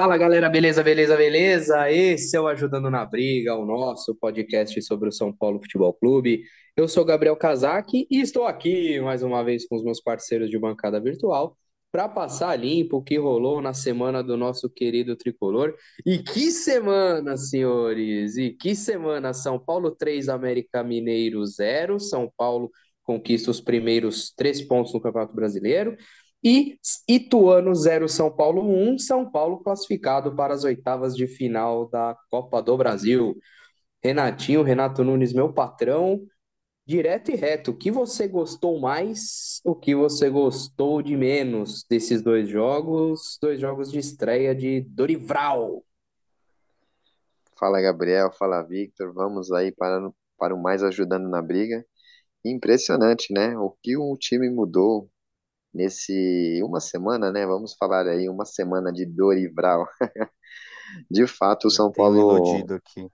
Fala galera, beleza, beleza, beleza? Esse é o Ajudando na Briga, o nosso podcast sobre o São Paulo Futebol Clube. Eu sou Gabriel Casac e estou aqui mais uma vez com os meus parceiros de bancada virtual para passar limpo o que rolou na semana do nosso querido tricolor. E que semana, senhores! E que semana! São Paulo 3, América Mineiro 0. São Paulo conquista os primeiros três pontos no Campeonato Brasileiro. E Ituano 0, São Paulo 1, São Paulo classificado para as oitavas de final da Copa do Brasil. Renatinho, Renato Nunes, meu patrão, direto e reto, o que você gostou mais, o que você gostou de menos desses dois jogos, dois jogos de estreia de Dorival? Fala Gabriel, fala Victor, vamos aí para, para o mais ajudando na briga. Impressionante, né? O que o time mudou nesse uma semana, né? Vamos falar aí uma semana de Dorival. De fato, o São Paulo. iludido aqui.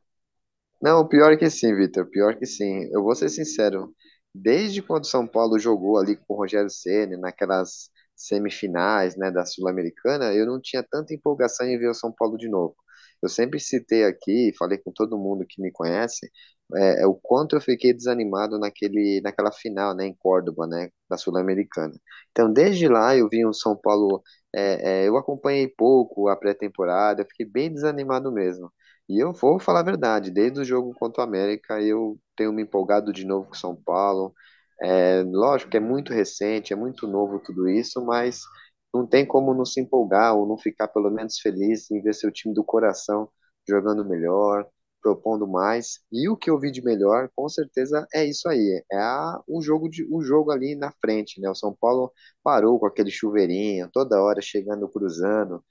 Não, pior que sim, Vitor, pior que sim. Eu vou ser sincero, desde quando o São Paulo jogou ali com o Rogério Ceni naquelas semifinais, né, da Sul-Americana, eu não tinha tanta empolgação em ver o São Paulo de novo. Eu sempre citei aqui, falei com todo mundo que me conhece, é, é o quanto eu fiquei desanimado naquele, naquela final, né, em Córdoba, né, da Sul-Americana. Então, desde lá eu vi o São Paulo, é, é, eu acompanhei pouco a pré-temporada, eu fiquei bem desanimado mesmo. E eu vou falar a verdade, desde o jogo contra o América, eu tenho me empolgado de novo com o São Paulo. É, lógico que é muito recente, é muito novo tudo isso, mas não tem como não se empolgar ou não ficar pelo menos feliz em ver seu time do coração jogando melhor, propondo mais. E o que eu vi de melhor, com certeza, é isso aí. É a, o jogo de, o jogo ali na frente, né? O São Paulo parou com aquele chuveirinho, toda hora chegando, cruzando.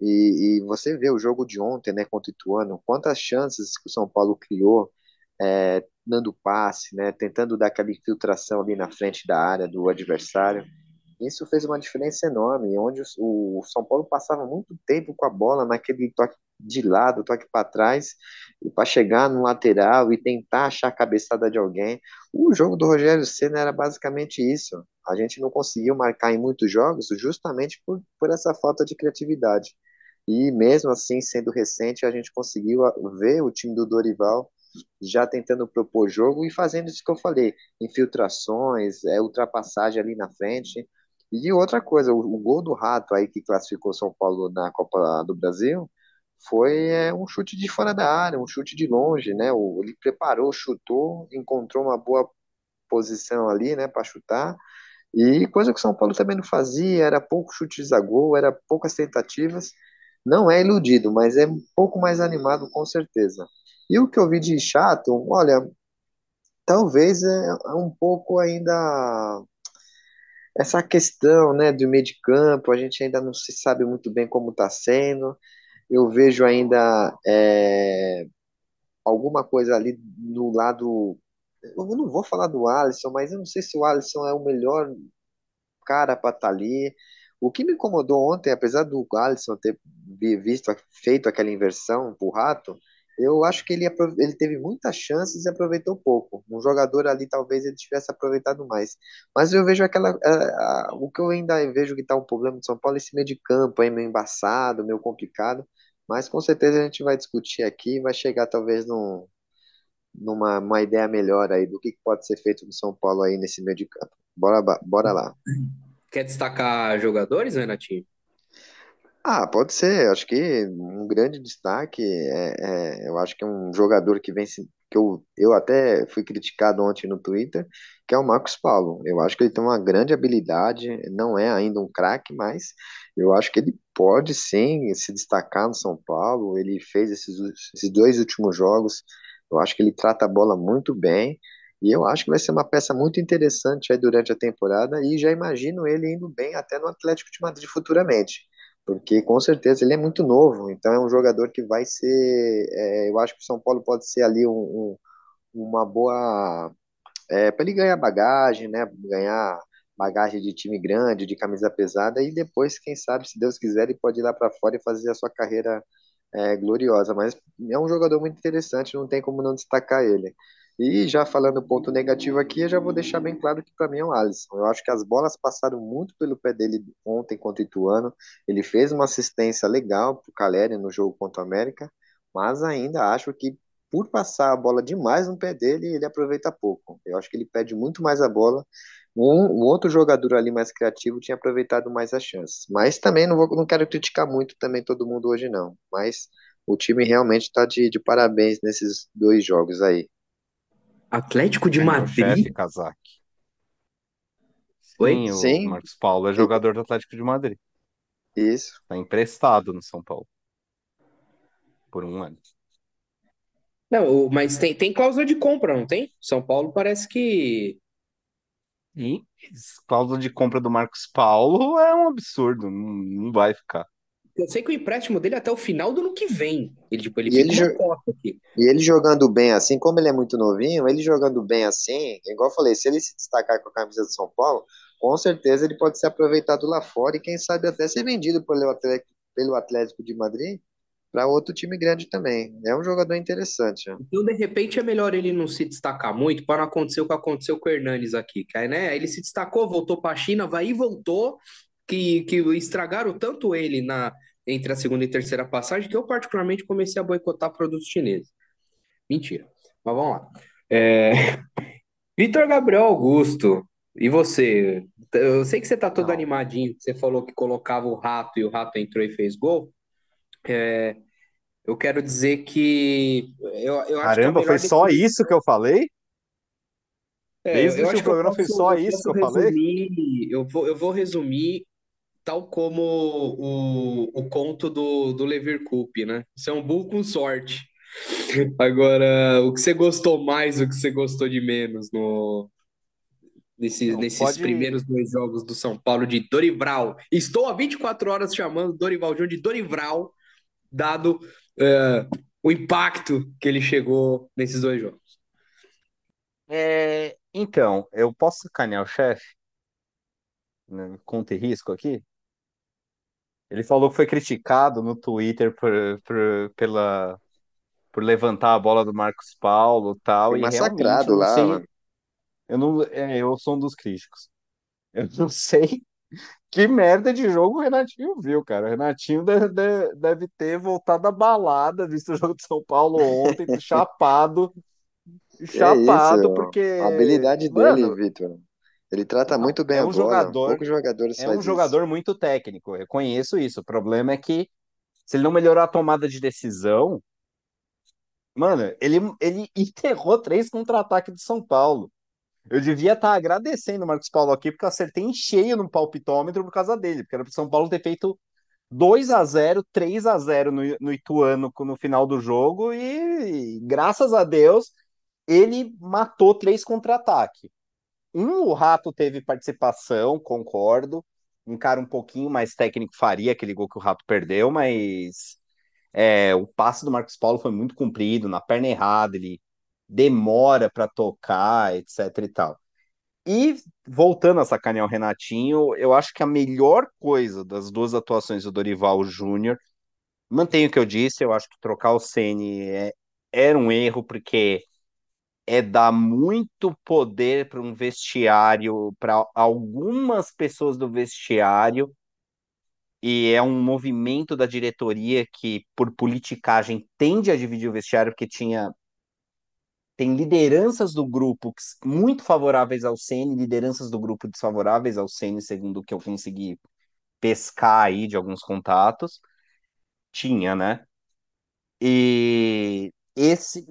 E, e você vê o jogo de ontem, né, contra o Ituano, quantas chances que o São Paulo criou, é, dando passe, né, tentando dar aquela infiltração ali na frente da área do adversário. Isso fez uma diferença enorme, onde o, o São Paulo passava muito tempo com a bola naquele toque de lado, toque para trás, para chegar no lateral e tentar achar a cabeçada de alguém. O jogo do Rogério Senna era basicamente isso. A gente não conseguiu marcar em muitos jogos justamente por, por essa falta de criatividade. E mesmo assim, sendo recente, a gente conseguiu ver o time do Dorival já tentando propor jogo e fazendo isso que eu falei, infiltrações, é, ultrapassagem ali na frente. E outra coisa, o, o gol do Rato aí que classificou São Paulo na Copa do Brasil foi é, um chute de fora da área, um chute de longe, né? O, ele preparou, chutou, encontrou uma boa posição ali, né, para chutar. E coisa que o São Paulo também não fazia, era pouco chutes a gol, era poucas tentativas. Não é iludido, mas é um pouco mais animado, com certeza. E o que eu vi de chato, olha, talvez é é um pouco ainda essa questão, né, do meio de campo, a gente ainda não se sabe muito bem como está sendo. Eu vejo ainda é, alguma coisa ali no lado. Eu não vou falar do Alisson, mas eu não sei se o Alisson é o melhor cara para estar ali. O que me incomodou ontem, apesar do Alisson ter vi- visto, feito aquela inversão pro Rato, eu acho que ele, ele teve muitas chances e aproveitou pouco. Um jogador ali talvez ele tivesse aproveitado mais. Mas eu vejo aquela. a- a- o que eu ainda vejo que está um problema de São Paulo é esse meio de campo aí, meio embaçado, meio complicado. Mas com certeza a gente vai discutir aqui vai chegar talvez num, numa uma ideia melhor aí do que pode ser feito no São Paulo aí nesse meio de campo. Bora, bora lá. Quer destacar jogadores, Renatinho? Ah, pode ser. Acho que um grande destaque é, é- eu acho que é um jogador que vem que eu, eu até fui criticado ontem no Twitter, que é o Marcos Paulo. Eu acho que ele tem uma grande habilidade, não é ainda um craque, mas eu acho que ele pode sim se destacar no São Paulo. Ele fez esses, esses dois últimos jogos. Eu acho que ele trata a bola muito bem. E eu acho que vai ser uma peça muito interessante aí durante a temporada e já imagino ele indo bem até no Atlético de Madrid futuramente porque com certeza ele é muito novo, então é um jogador que vai ser, é, eu acho que o São Paulo pode ser ali um, um- uma boa, é, para ele ganhar bagagem, né, ganhar bagagem de time grande, de camisa pesada, e depois, quem sabe, se Deus quiser, ele pode ir lá para fora e fazer a sua carreira é, gloriosa, mas é um jogador muito interessante, não tem como não destacar ele. E já falando ponto negativo aqui, eu já vou deixar bem claro que para mim é o Alisson. Eu acho que as bolas passaram muito pelo pé dele ontem contra o Ituano. Ele fez uma assistência legal para o Caleri no jogo contra o América, mas ainda acho que por passar a bola demais no pé dele, ele aproveita pouco. Eu acho que ele pede muito mais a bola. Um, um outro jogador ali mais criativo tinha aproveitado mais as chances. Mas também não, vou, não quero criticar muito também todo mundo hoje, não. Mas o time realmente está de, de parabéns nesses dois jogos aí. Atlético de Madrid? Chefe, Kazak. Oi? Sim, o Sim. Marcos Paulo é jogador do Atlético de Madrid. Isso. Está emprestado no São Paulo. Por um ano. Não, mas tem, tem cláusula de compra, não tem? São Paulo parece que. E cláusula de compra do Marcos Paulo é um absurdo. Não, não vai ficar. Eu sei que o empréstimo dele é até o final do ano que vem. Ele, tipo, ele E ele jo-. E ele jogando bem assim, como ele é muito novinho, ele jogando bem assim, igual eu falei, se ele se destacar com a camisa do São Paulo, com certeza ele pode ser aproveitado lá fora e quem sabe até ser vendido pelo Atlético, pelo Atlético de Madrid para outro time grande também. É um jogador interessante. ó. Então, de repente, é melhor ele não se destacar muito para não acontecer o que aconteceu com o Hernanes aqui. Que aí, né, ele se destacou, voltou para a China, vai e voltou, que, que estragaram tanto ele na entre a segunda e terceira passagem que eu, particularmente, comecei a boicotar produtos chineses. Mentira. Mas vamos lá. É, Vitor Gabriel Augusto, e você? Eu sei que você tá todo Não. animadinho, você falou que colocava o rato e o rato entrou e fez gol. É, eu quero dizer que eu, eu que Caramba, melhor foi só isso que eu falei? É, Desde eu o acho que eu programa foi só eu isso que eu falei? resumir, eu vou, eu vou resumir tal como o, o conto do, do Leverkusen, né? Você é um burro com sorte. Agora, o que você gostou mais, o que você gostou de menos no, nesse, Não, nesses pode- primeiros dois jogos do São Paulo de Dorival? Estou há 24 horas chamando Dorival Júnior de Dorival, dado é, o impacto que ele chegou nesses dois jogos. É, então, eu posso sacanear o chefe? Né, Conta e risco aqui? Ele falou que foi criticado no Twitter por, por, pela, por levantar a bola do Marcos Paulo e tal, Foi e massacrado lá, sei, mano. eu não, é, eu sou um dos críticos. Eu não sei que merda de jogo o Renatinho viu, cara. O Renatinho deve, deve- deve ter voltado da balada, visto o jogo de São Paulo ontem, chapado, É chapado, isso, porque, a habilidade dele, Vitor. Ele trata muito bem é a um bola. jogador- Poucos jogadores é um isso. jogador muito técnico, eu reconheço isso. O problema é que se ele não melhorar a tomada de decisão, mano, ele, ele enterrou três contra-ataques de São Paulo. Eu devia estar agradecendo o Marcos Paulo aqui, porque eu acertei em cheio no palpitômetro por causa dele, porque era pro São Paulo ter feito 2 a 0 3 a 0 no, no Ituano no final do jogo, e, graças a Deus ele matou três contra-ataques. Um, o Rato teve participação, concordo. Um cara um pouquinho mais técnico faria aquele gol que o Rato perdeu, mas é, o passe do Marcos Paulo foi muito comprido, na perna errada, ele demora para tocar, etc e tal. E voltando a sacanear o Renatinho, eu acho que a melhor coisa das duas atuações do Dorival Júnior, mantenho o que eu disse, eu acho que trocar o Ceni é, era um erro, porque é dar muito poder para um vestiário, para algumas pessoas do vestiário, e é um movimento da diretoria que, por politicagem, tende a dividir o vestiário, porque tinha tem lideranças do grupo muito favoráveis ao Ceni, lideranças do grupo desfavoráveis ao Ceni, segundo o que eu consegui pescar aí de alguns contatos. Tinha, né? E esse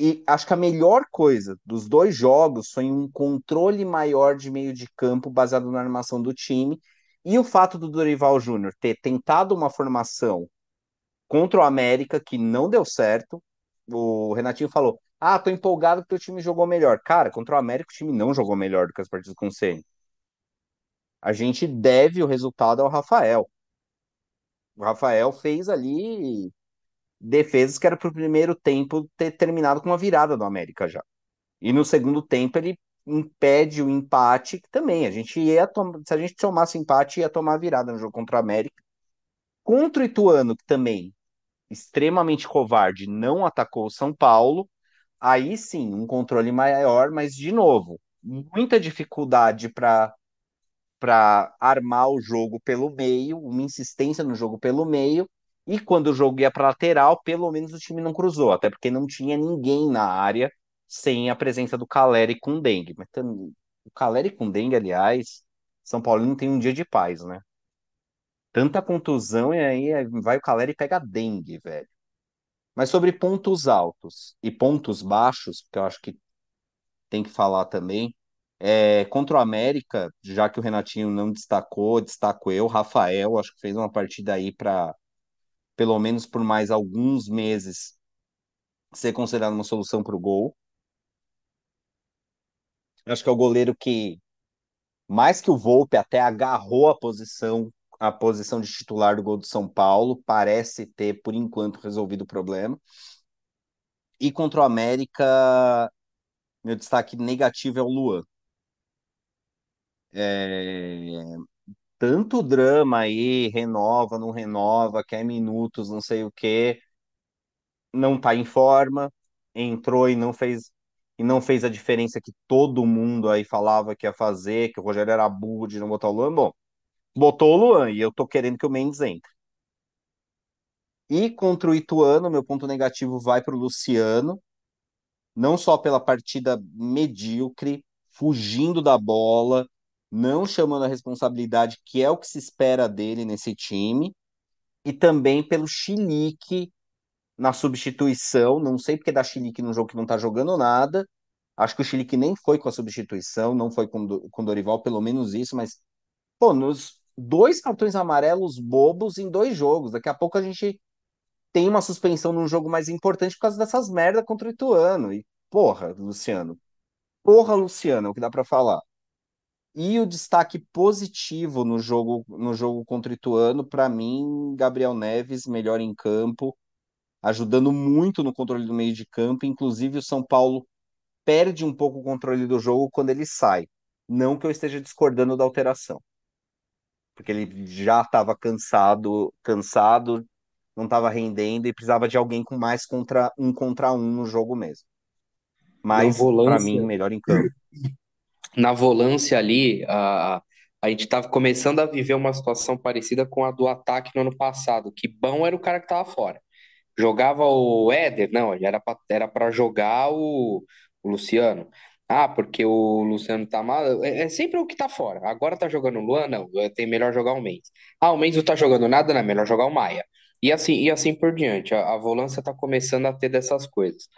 e acho que a melhor coisa dos dois jogos foi um controle maior de meio de campo baseado na armação do time e o fato do Dorival Júnior ter tentado uma formação contra o América que não deu certo. O Renatinho falou: Ah, tô empolgado porque o time jogou melhor. Cara, contra o América o time não jogou melhor do que as partidas com o Ceni. A gente deve o resultado ao Rafael. O Rafael fez ali defesas que era pro primeiro tempo ter terminado com uma virada do América já. E no segundo tempo ele impede o empate, que também a gente ia tom- se a gente tomasse empate ia tomar virada no jogo contra o América. Contra o Ituano, que também extremamente covarde, não atacou o São Paulo. aí sim, um controle maior, mas de novo, muita dificuldade para para armar o jogo pelo meio, uma insistência no jogo pelo meio, e quando o jogo ia para lateral, pelo menos o time não cruzou, até porque não tinha ninguém na área sem a presença do Caleri com dengue. Mas também, o Caleri com dengue, aliás, São Paulo não tem um dia de paz, né? Tanta contusão e aí vai o Caleri e pega dengue, velho. Mas sobre pontos altos e pontos baixos, que eu acho que tem que falar também, é, contra o América, já que o Renatinho não destacou, destaco eu, Rafael, acho que fez uma partida aí para, pelo menos por mais alguns meses, ser considerado uma solução para o gol. Acho que é o goleiro que, mais que o Volpe, até agarrou a posição, a posição de titular do gol do São Paulo, parece ter, por enquanto, resolvido o problema. E contra o América, meu destaque negativo é o Luan. É, tanto drama aí, renova, não renova, quer minutos, não sei o quê, não tá em forma, entrou e não fez e não fez a diferença que todo mundo aí falava que ia fazer, que o Rogério era burro de não botar o Luan. Bom, botou o Luan e eu tô querendo que o Mendes entre. E contra o Ituano, meu ponto negativo vai para o Luciano, não só pela partida medíocre, fugindo da bola, não chamando a responsabilidade, que é o que se espera dele nesse time, e também pelo chilique na substituição. Não sei porque dá chilique num jogo que não tá jogando nada. Acho que o chilique nem foi com a substituição, não foi com o Dorival, pelo menos isso, mas, pô, nos dois cartões amarelos bobos em dois jogos. Daqui a pouco a gente tem uma suspensão num jogo mais importante por causa dessas merdas contra o Ituano. E, porra, Luciano. Porra, Luciano, é o que dá para falar. E o destaque positivo no jogo, no jogo contra o Ituano, para mim, Gabriel Neves, melhor em campo, ajudando muito no controle do meio de campo. Inclusive, o São Paulo perde um pouco o controle do jogo quando ele sai. Não que eu esteja discordando da alteração, porque ele já estava cansado, cansado, não estava rendendo e precisava de alguém com mais contra um contra um no jogo mesmo. Mas, para mim, melhor em campo na volância ali, a, a gente estava começando a viver uma situação parecida com a do ataque no ano passado, que bom era o cara que estava fora. Jogava o Éder, não, era para era para jogar o, o Luciano. Ah, porque o Luciano tá mal. É, é sempre o que tá fora. Agora tá jogando o Luan, não. Tem melhor jogar o Mendes. Ah, o Mendes não tá jogando nada, não. É melhor jogar o Maia. E assim, e assim por diante. A, a volância tá começando a ter dessas coisas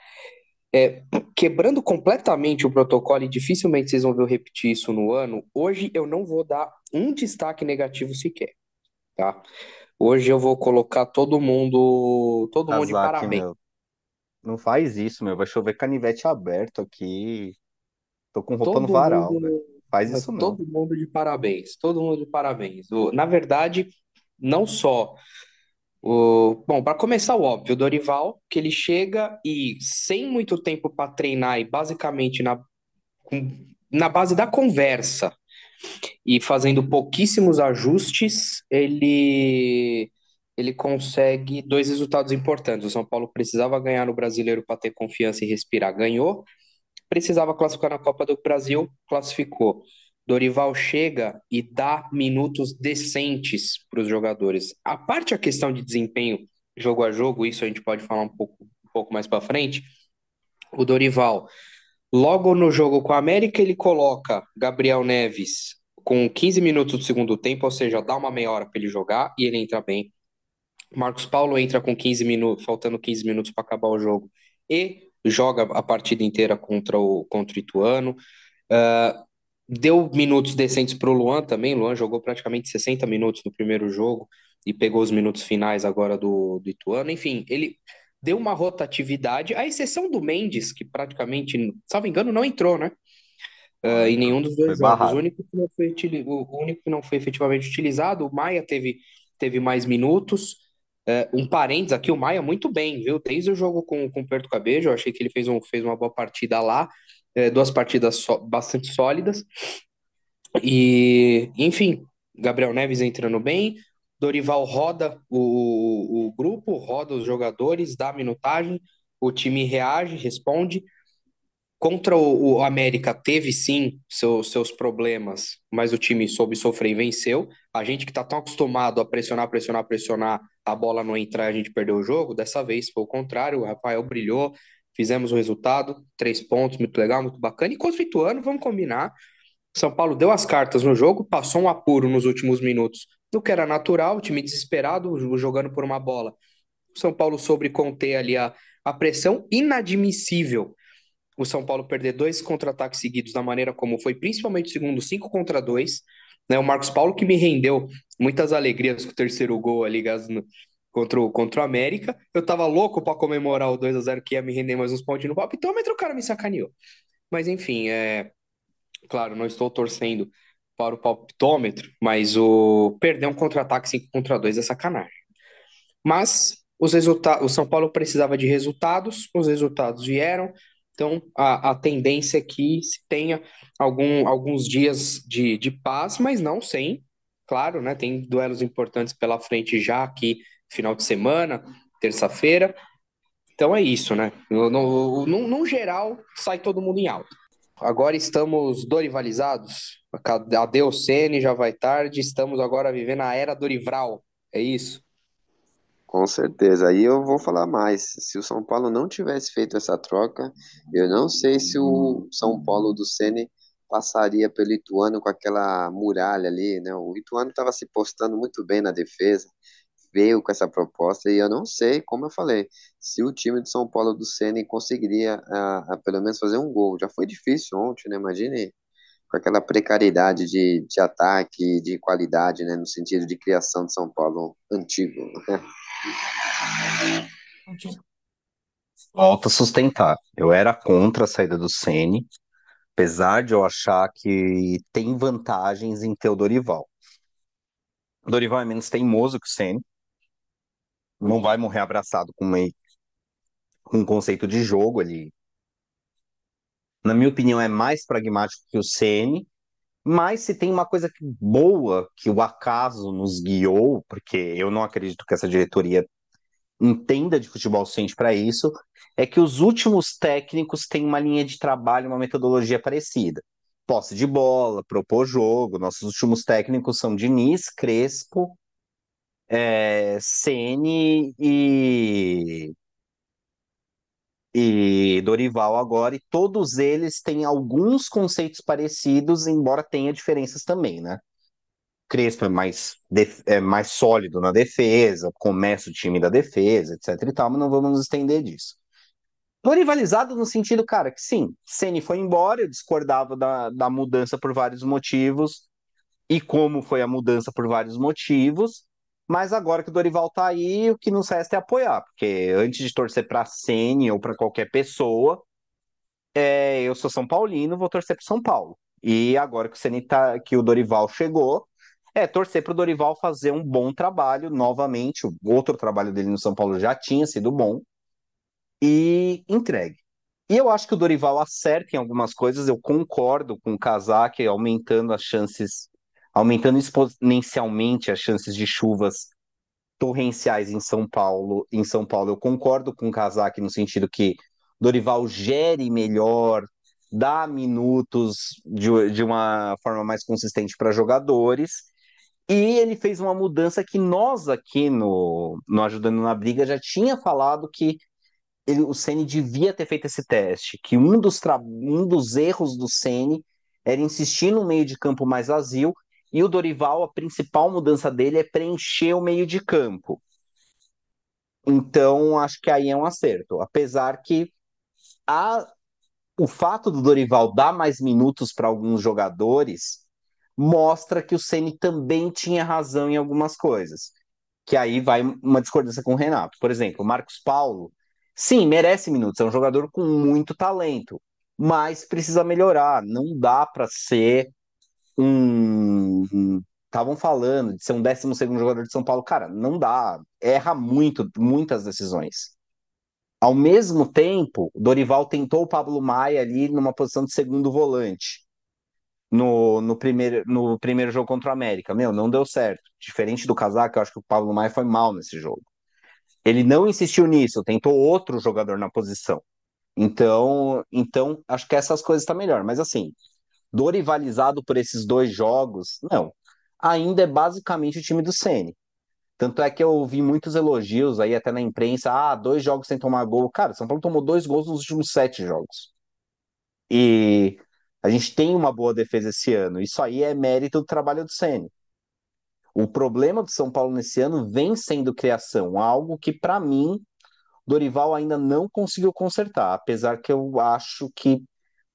é, quebrando completamente o protocolo, e dificilmente vocês vão ver eu repetir isso no ano, hoje eu não vou dar um destaque negativo sequer, tá? Hoje eu vou colocar todo mundo, todo mundo de parabéns. meu. Não faz isso, meu. Vai chover canivete aberto aqui. Tô com roupa no Todo varal, mundo, velho. Faz isso não. todo mundo de parabéns, todo mundo de parabéns. Na verdade, não só o, bom, para começar, o óbvio, o Dorival, que ele chega e sem muito tempo para treinar e basicamente na, na base da conversa e fazendo pouquíssimos ajustes, ele ele consegue dois resultados importantes. O São Paulo precisava ganhar no Brasileiro para ter confiança e respirar, ganhou. Precisava classificar na Copa do Brasil, classificou. Dorival chega e dá minutos decentes para os jogadores. A parte a questão de desempenho jogo a jogo, isso a gente pode falar um pouco, um pouco mais para frente. O Dorival, logo no jogo com a América, ele coloca Gabriel Neves com 15 minutos do segundo tempo, ou seja, dá uma meia hora para ele jogar e ele entra bem. Marcos Paulo entra com 15 minutos, faltando 15 minutos para acabar o jogo e joga a partida inteira contra o, contra o Ituano. Uh, deu minutos decentes para o Luan também. Luan jogou praticamente 60 minutos no primeiro jogo e pegou os minutos finais agora do, do Ituano. Enfim, ele deu uma rotatividade, à exceção do Mendes, que praticamente, salvo engano, não entrou, né? Uh, em nenhum dos dois jogos. O único, que não foi, o único que não foi efetivamente utilizado, o Maia teve, teve mais minutos. Uh, um parênteses aqui, o Maia muito bem, viu? Desde o jogo com, com o Perto Cabejo, eu achei que ele fez, um, fez uma boa partida lá é, duas partidas bastante sólidas. E, enfim, Gabriel Neves entrando bem, Dorival roda o, o, o grupo, roda os jogadores, dá minutagem. o time reage, responde. Contra o, o América teve sim seu, seus problemas, mas o time soube sofrer e venceu. A gente que está tão acostumado a pressionar, pressionar, pressionar, a bola não entrar, a gente perdeu o jogo. Dessa vez foi o contrário, o Rafael brilhou, fizemos o resultado, três pontos, muito legal, muito bacana. E contra o Ituano, vamos combinar. São Paulo deu as cartas no jogo, passou um apuro nos últimos minutos, do que era natural, o time desesperado, jogando por uma bola. O São Paulo soube conter ali a, a pressão inadmissível o São Paulo perder dois contra-ataques seguidos da maneira como foi, principalmente o segundo, 5 contra 2. Né? O Marcos Paulo que me rendeu muitas alegrias com o terceiro gol ali contra o, contra o América. Eu tava louco para comemorar o 2 a 0 que ia me render mais uns pontos no palpitômetro, o cara me sacaneou. Mas enfim, é claro, não estou torcendo para o palpitômetro, mas o perder um contra-ataque 5 contra 2 é sacanagem. Mas os resultados, o São Paulo precisava de resultados, os resultados vieram. Então, a, a tendência é que se tenha algum, alguns dias de, de paz, mas não sem, claro, né? Tem duelos importantes pela frente já aqui, final de semana, terça-feira. Então é isso, né? No, no, no, no, geral, sai todo mundo em alta. Agora estamos dorivalizados. Adeus, Sene, já vai tarde. Estamos agora vivendo a era Dorival. É isso? Com certeza. Aí eu vou falar mais. Se o São Paulo não tivesse feito essa troca, eu não sei se o São Paulo do Ceni passaria pelo Ituano com aquela muralha ali, né? O Ituano estava se postando muito bem na defesa, veio com essa proposta e eu não sei, como eu falei, se o time do São Paulo do Ceni conseguiria a, a, pelo menos fazer um gol. Já foi difícil ontem, né? Imagine com aquela precariedade de, de ataque, de qualidade, né? No sentido de criação de São Paulo antigo. Né? Volta a sustentar. Eu era contra a saída do Ceni, apesar de eu achar que tem vantagens em ter o Dorival. Dorival é menos teimoso que o Ceni. Não vai morrer abraçado com, uma, com um conceito de jogo ali. Na minha opinião, é mais pragmático que o Ceni. Mas se tem uma coisa boa que o acaso nos guiou, porque eu não acredito que essa diretoria entenda de futebol suficiente para isso, é que os últimos técnicos têm uma linha de trabalho, uma metodologia parecida. Posse de bola, propor jogo. Nossos últimos técnicos são Diniz, Crespo, é, e e Dorival agora, e todos eles têm alguns conceitos parecidos, embora tenha diferenças também, né? Crespo é mais, é mais sólido na defesa, começa o time da defesa, etc e tal, mas não vamos nos estender disso. Dorivalizado no sentido, cara, que sim, Ceni foi embora, eu discordava da, da mudança por vários motivos, e como foi a mudança por vários motivos, mas agora que o Dorival tá aí, o que nos resta é apoiar, porque antes de torcer para Ceni ou para qualquer pessoa, é, eu sou São Paulino, vou torcer para São Paulo. E agora que o Ceni tá, que o Dorival chegou, é torcer para o Dorival fazer um bom trabalho novamente. O outro trabalho dele no São Paulo já tinha sido bom e entregue. E eu acho que o Dorival acerta em algumas coisas. Eu concordo com o Kazak aumentando as chances aumentando exponencialmente as chances de chuvas torrenciais em São Paulo. Em São Paulo, eu concordo com o Kazak no sentido que Dorival gere melhor, dá minutos de, de uma forma mais consistente para jogadores. E ele fez uma mudança que nós aqui no, no Ajudando na Briga já tinha falado que ele, o Ceni devia ter feito esse teste, que um dos, um dos erros do Ceni era insistir no meio de campo mais vazio e o Dorival, a principal mudança dele é preencher o meio de campo. Então, acho que aí é um acerto. Apesar que a, o fato do Dorival dar mais minutos para alguns jogadores mostra que o Ceni também tinha razão em algumas coisas. Que aí vai uma discordância com o Renato. Por exemplo, o Marcos Paulo, sim, merece minutos, é um jogador com muito talento, mas precisa melhorar. Não dá para ser um. Estavam falando de ser um 12 jogador de São Paulo. Cara, não dá. Erra muito, muitas decisões. Ao mesmo tempo, Dorival tentou o Pablo Maia ali numa posição de segundo volante. No, no, primeiro, no primeiro jogo contra o América. Meu, não deu certo. Diferente do Casaco, eu acho que o Pablo Maia foi mal nesse jogo. ele não insistiu nisso, tentou outro jogador na posição. Então, então acho que essas coisas estão tá melhor. Mas assim, dorivalizado por esses dois jogos, não. Ainda é basicamente o time do Ceni. Tanto é que eu ouvi muitos elogios aí até na imprensa, ah, dois jogos sem tomar gol. Cara, São Paulo tomou dois gols nos últimos sete jogos. E a gente tem uma boa defesa esse ano. Isso aí é mérito do trabalho do Ceni. O problema do São Paulo nesse ano vem sendo criação, algo que para mim Dorival ainda não conseguiu consertar, apesar que eu acho que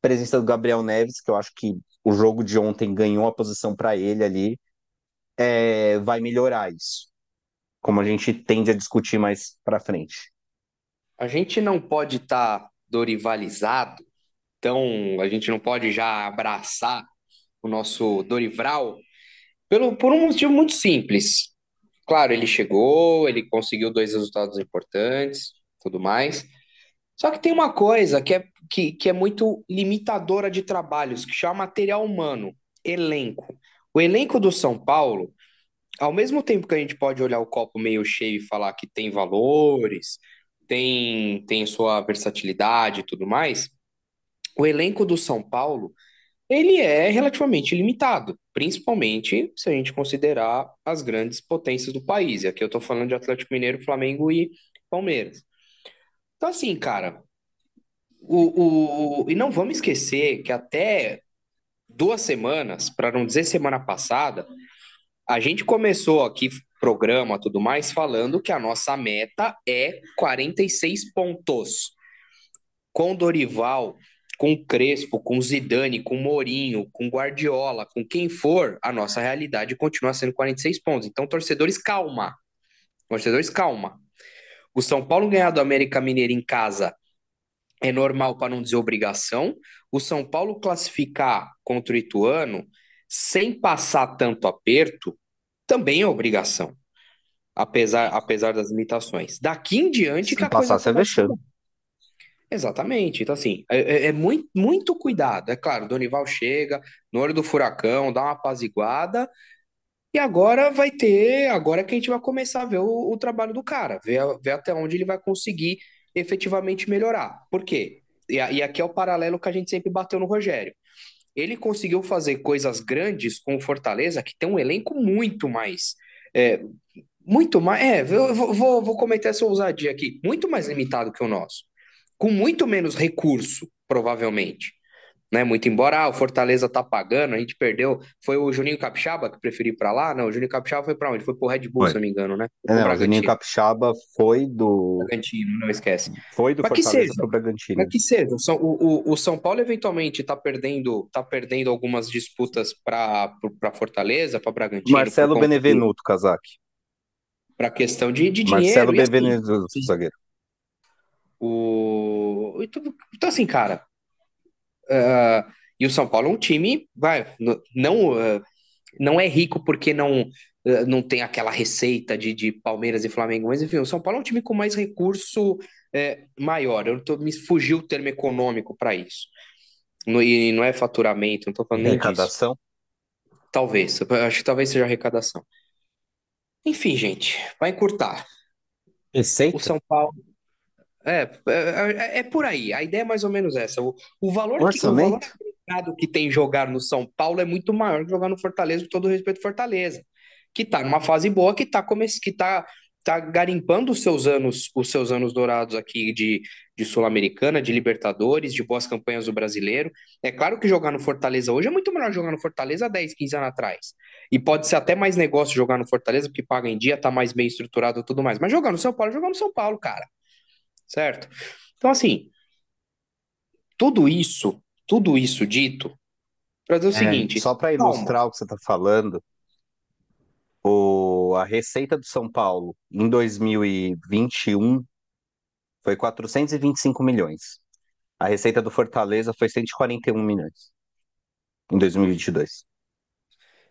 presença do Gabriel Neves, que eu acho que o jogo de ontem ganhou a posição para ele ali, é, vai melhorar isso, como a gente tende a discutir mais para frente. A gente não pode estar tá dorivalizado, então a gente não pode já abraçar o nosso Dorival pelo, por um motivo muito simples. Claro, ele chegou, ele conseguiu dois resultados importantes, tudo mais. Só que tem uma coisa que é, que, que é muito limitadora de trabalhos, que chama material humano, elenco. O elenco do São Paulo, ao mesmo tempo que a gente pode olhar o copo meio cheio e falar que tem valores, tem, tem sua versatilidade e tudo mais, o elenco do São Paulo ele é relativamente limitado, principalmente se a gente considerar as grandes potências do país. E aqui eu estou falando de Atlético Mineiro, Flamengo e Palmeiras. Então, assim, cara, o, o, e não vamos esquecer que até duas semanas, para não dizer semana passada, a gente começou aqui programa tudo mais falando que a nossa meta é 46 pontos. Com Dorival com Crespo, com Zidane, com Mourinho, com Guardiola, com quem for, a nossa realidade continua sendo 46 pontos. Então, torcedores, calma. Torcedores, calma. O São Paulo ganhar do América Mineiro em casa é normal para não dizer obrigação. O São Paulo classificar contra o Ituano sem passar tanto aperto também é obrigação. Apesar, apesar das limitações. Daqui em diante se que a passar, coisa você é vexame. Exatamente. Então, assim, é, é, é muito, muito cuidado. É claro, o Donival chega no olho do furacão, dá uma apaziguada, e agora vai ter. Agora que a gente vai começar a ver o, o trabalho do cara, ver, ver até onde ele vai conseguir efetivamente melhorar. Por quê? E, e aqui é o paralelo que a gente sempre bateu no Rogério. Ele conseguiu fazer coisas grandes com o Fortaleza, que tem um elenco muito mais. É, muito mais. É, eu vou, vou, vou cometer essa ousadia aqui. Muito mais limitado que o nosso com muito menos recurso, provavelmente. Né? Muito embora ah, o Fortaleza tá pagando, a gente perdeu. Foi o Juninho Capixaba que preferiu ir para lá? Não, o Juninho Capixaba foi para onde? Foi pro Red Bull, foi. se não me engano, né? É, não, o Juninho Capixaba foi do. Bragantino, não esquece. Foi do Mas Fortaleza que seja, pro Bragantino. Mas que seja. O, o, o São Paulo eventualmente tá perdendo, tá perdendo algumas disputas para Fortaleza, para Bragantino. Marcelo Benevenuto, Casac. Para questão de, de dinheiro. Marcelo assim, Benevenuto, assim, zagueiro. O... Então, então, assim, cara. Uh, e o São Paulo é um time, vai, não, uh, não é rico porque não, uh, não tem aquela receita de, de Palmeiras e Flamengo, mas enfim, o São Paulo é um time com mais recurso é, maior. Eu tô, me fugiu o termo econômico para isso. No, e não é faturamento, não tô falando nem Arrecadação? disso. Talvez, acho que talvez seja arrecadação. Enfim, gente, vai encurtar. Receita? O São Paulo. É, é, é, é, por aí. A ideia é mais ou menos essa. O, o valor que, o valor que tem jogar no São Paulo é muito maior que jogar no Fortaleza, com todo o respeito Fortaleza, que tá numa fase boa, que tá, que tá, tá garimpando os seus anos, os seus anos dourados aqui de, de Sul-Americana, de Libertadores, de boas campanhas do brasileiro. É claro que jogar no Fortaleza hoje é muito melhor jogar no Fortaleza há 10, 15 anos atrás. E pode ser até mais negócio jogar no Fortaleza, porque paga em dia, tá mais bem estruturado e tudo mais. Mas jogar no São Paulo, jogar no São Paulo, cara certo? Então, assim, tudo isso, tudo isso dito, para dizer o É, seguinte, só para calma, ilustrar o que você está falando, o, a receita do São Paulo em 2021 foi 425 milhões. A receita do Fortaleza foi 141 milhões em 2022.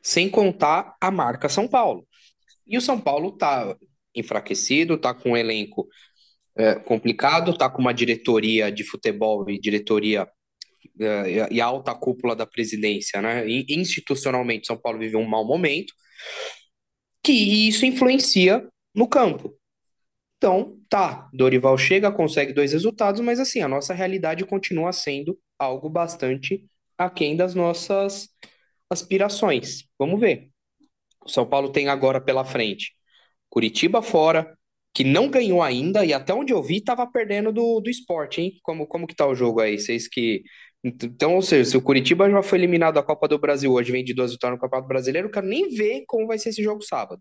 sem contar a marca São Paulo. E o São Paulo tá enfraquecido, tá com um elenco é, complicado, tá com uma diretoria de futebol e diretoria é, e alta cúpula da presidência, né? E, institucionalmente, São Paulo vive um mau momento, que isso influencia no campo. Então, tá, Dorival chega, consegue dois resultados, mas assim, a nossa realidade continua sendo algo bastante aquém das nossas aspirações. Vamos ver. O São Paulo tem agora pela frente Curitiba fora, que não ganhou ainda, e até onde eu vi, estava perdendo do, do esporte, hein? Como, como que tá o jogo aí? Vocês que. Então, ou seja, se o Curitiba já foi eliminado da Copa do Brasil hoje, vem de duas vitórias no Campeonato Brasileiro, eu quero nem ver como vai ser esse jogo sábado.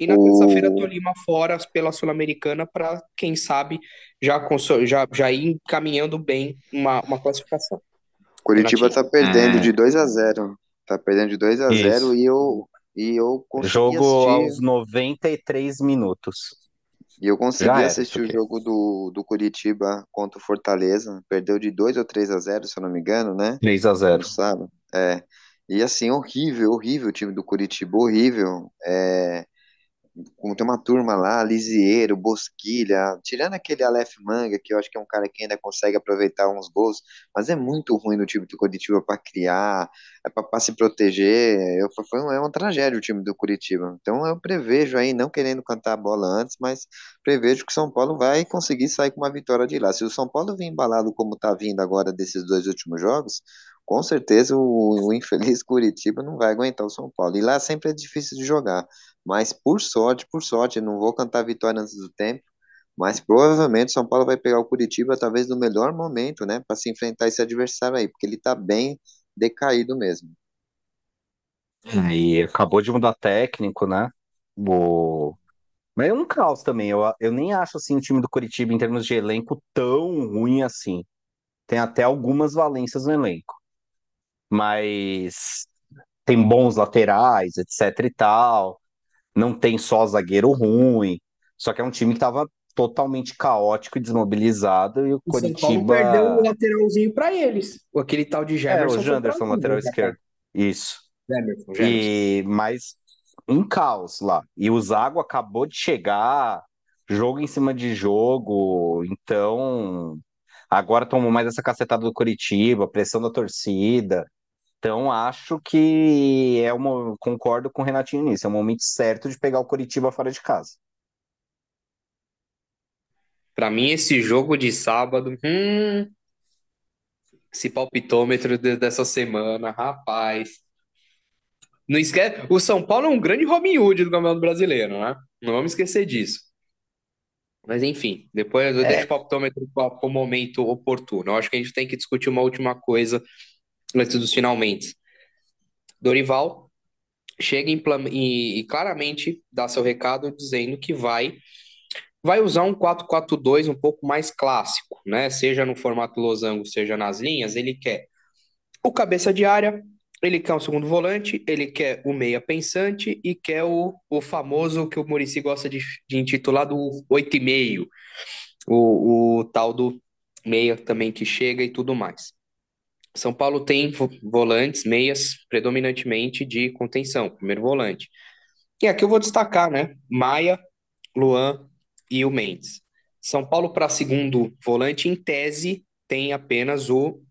E na terça-feira, Tolima fora pela Sul-Americana para, quem sabe, já, já, já ir encaminhando bem uma, uma classificação. Curitiba Renatinho? tá perdendo É, de 2 a zero. Tá perdendo de 2 a zero isso. e eu e eu consegui Jogo assistir aos 93 minutos. E eu Já consegui era isso assistir o aqui. jogo do, do Curitiba contra o Fortaleza. Perdeu de 2 ou 3 a zero, se eu não me engano, né? 3 a No 0. sábado. É. E assim, horrível, horrível o time do Curitiba, horrível. É, como tem uma turma lá, Lisieiro, Bosquilha, tirando aquele Aleph Manga, que eu acho que é um cara que ainda consegue aproveitar uns gols, mas é muito ruim no time do Curitiba para criar, é para se proteger. Eu, foi é uma tragédia o time do Curitiba. Então eu prevejo aí, não querendo cantar a bola antes, mas prevejo que o São Paulo vai conseguir sair com uma vitória de lá. Se o São Paulo vir embalado como está vindo agora desses dois últimos jogos, com certeza o, o infeliz Curitiba não vai aguentar o São Paulo. E lá sempre é difícil de jogar. Mas por sorte, por sorte, não vou cantar vitória antes do tempo, mas provavelmente o São Paulo vai pegar o Curitiba talvez no melhor momento, né, para se enfrentar esse adversário aí, porque ele tá bem decaído mesmo. E acabou de mudar técnico, né? O... Mas é um caos também. Eu, eu nem acho assim o time do Curitiba em termos de elenco tão ruim assim. Tem até algumas valências no elenco, mas tem bons laterais, etc e tal. Não tem só zagueiro ruim. Só que é um time que estava totalmente caótico e desmobilizado e o O São Paulo perdeu o Curitiba lateralzinho para eles. Aquele tal de é o Jefferson foi para Janderson, lateral esquerdo. Isso. Jefferson, Jefferson. E mas um caos lá. E o Zago acabou de chegar, jogo em cima de jogo, então agora tomou mais essa cacetada do Curitiba, pressão da torcida. Então acho que é uma, concordo com o Renatinho nisso, é o momento certo de pegar o Curitiba fora de casa. Para mim, esse jogo de sábado, hum, esse palpitômetro de- dessa semana, rapaz. Não esquece, o São Paulo é um grande Robin Hood do Campeonato Brasileiro, né? Não vamos esquecer disso. Mas enfim, depois eu deixo o É, palpitômetro para o momento oportuno. Eu acho que a gente tem que discutir uma última coisa antes dos finalmente. Dorival chega e, e claramente dá seu recado dizendo que vai vai usar um 4-4-2 um pouco mais clássico, né? Seja no formato losango, seja nas linhas, ele quer o cabeça de área, ele quer um segundo volante, ele quer o meia pensante e quer o, o famoso que o Muricy gosta de, de intitular do 8,5, o, o tal do meia também que chega e tudo mais. São Paulo tem vo- volantes, meias, predominantemente de contenção, primeiro volante. E aqui eu vou destacar, né? Maia, Luan e o Mendes. São Paulo para segundo volante, em tese, tem apenas o,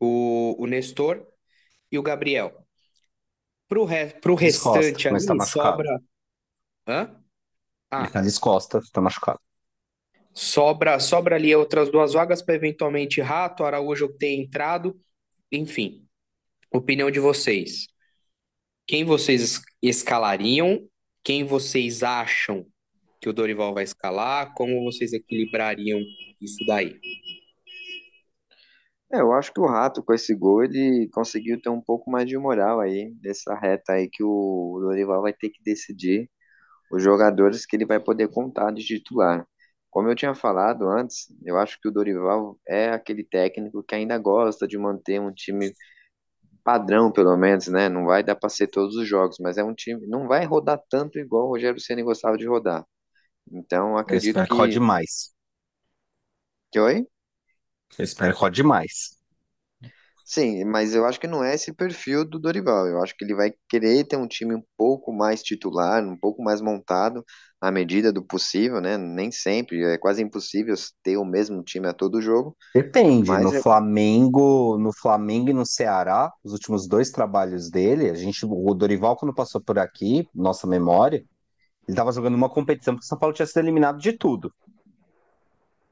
o, o Nestor e o Gabriel. Pro, re, pro Costa, restante tá ali, machucado. sobra. Hã? Ah, tá Luiz Costa, tá machucado. sobra, sobra ali outras duas vagas para eventualmente Rato, Araújo ter entrado. Enfim, opinião de vocês. Quem vocês es- escalariam? Quem vocês acham que o Dorival vai escalar? Como vocês equilibrariam isso daí? É, eu acho que o Rato, com esse gol, ele conseguiu ter um pouco mais de moral aí, nessa reta aí que o Dorival vai ter que decidir os jogadores que ele vai poder contar de titular. Como eu tinha falado antes, eu acho que o Dorival é aquele técnico que ainda gosta de manter um time padrão, pelo menos, né? Não vai dar para ser todos os jogos, mas é um time, não vai rodar tanto igual o Rogério Ceni gostava de rodar. Então, acredito espero que rode que. mais. Que oi? Eu espero que rode mais. Sim, mas eu acho que não é esse perfil do Dorival. Eu acho que ele vai querer ter um time um pouco mais titular, um pouco mais montado, na medida do possível, né? Nem sempre, é quase impossível ter o mesmo time a todo jogo, Depende, no mas é- Flamengo, no Flamengo e no Ceará, os últimos dois trabalhos dele, a gente, o Dorival quando passou por aqui, nossa memória, Ele tava jogando uma competição porque o São Paulo tinha sido eliminado de tudo.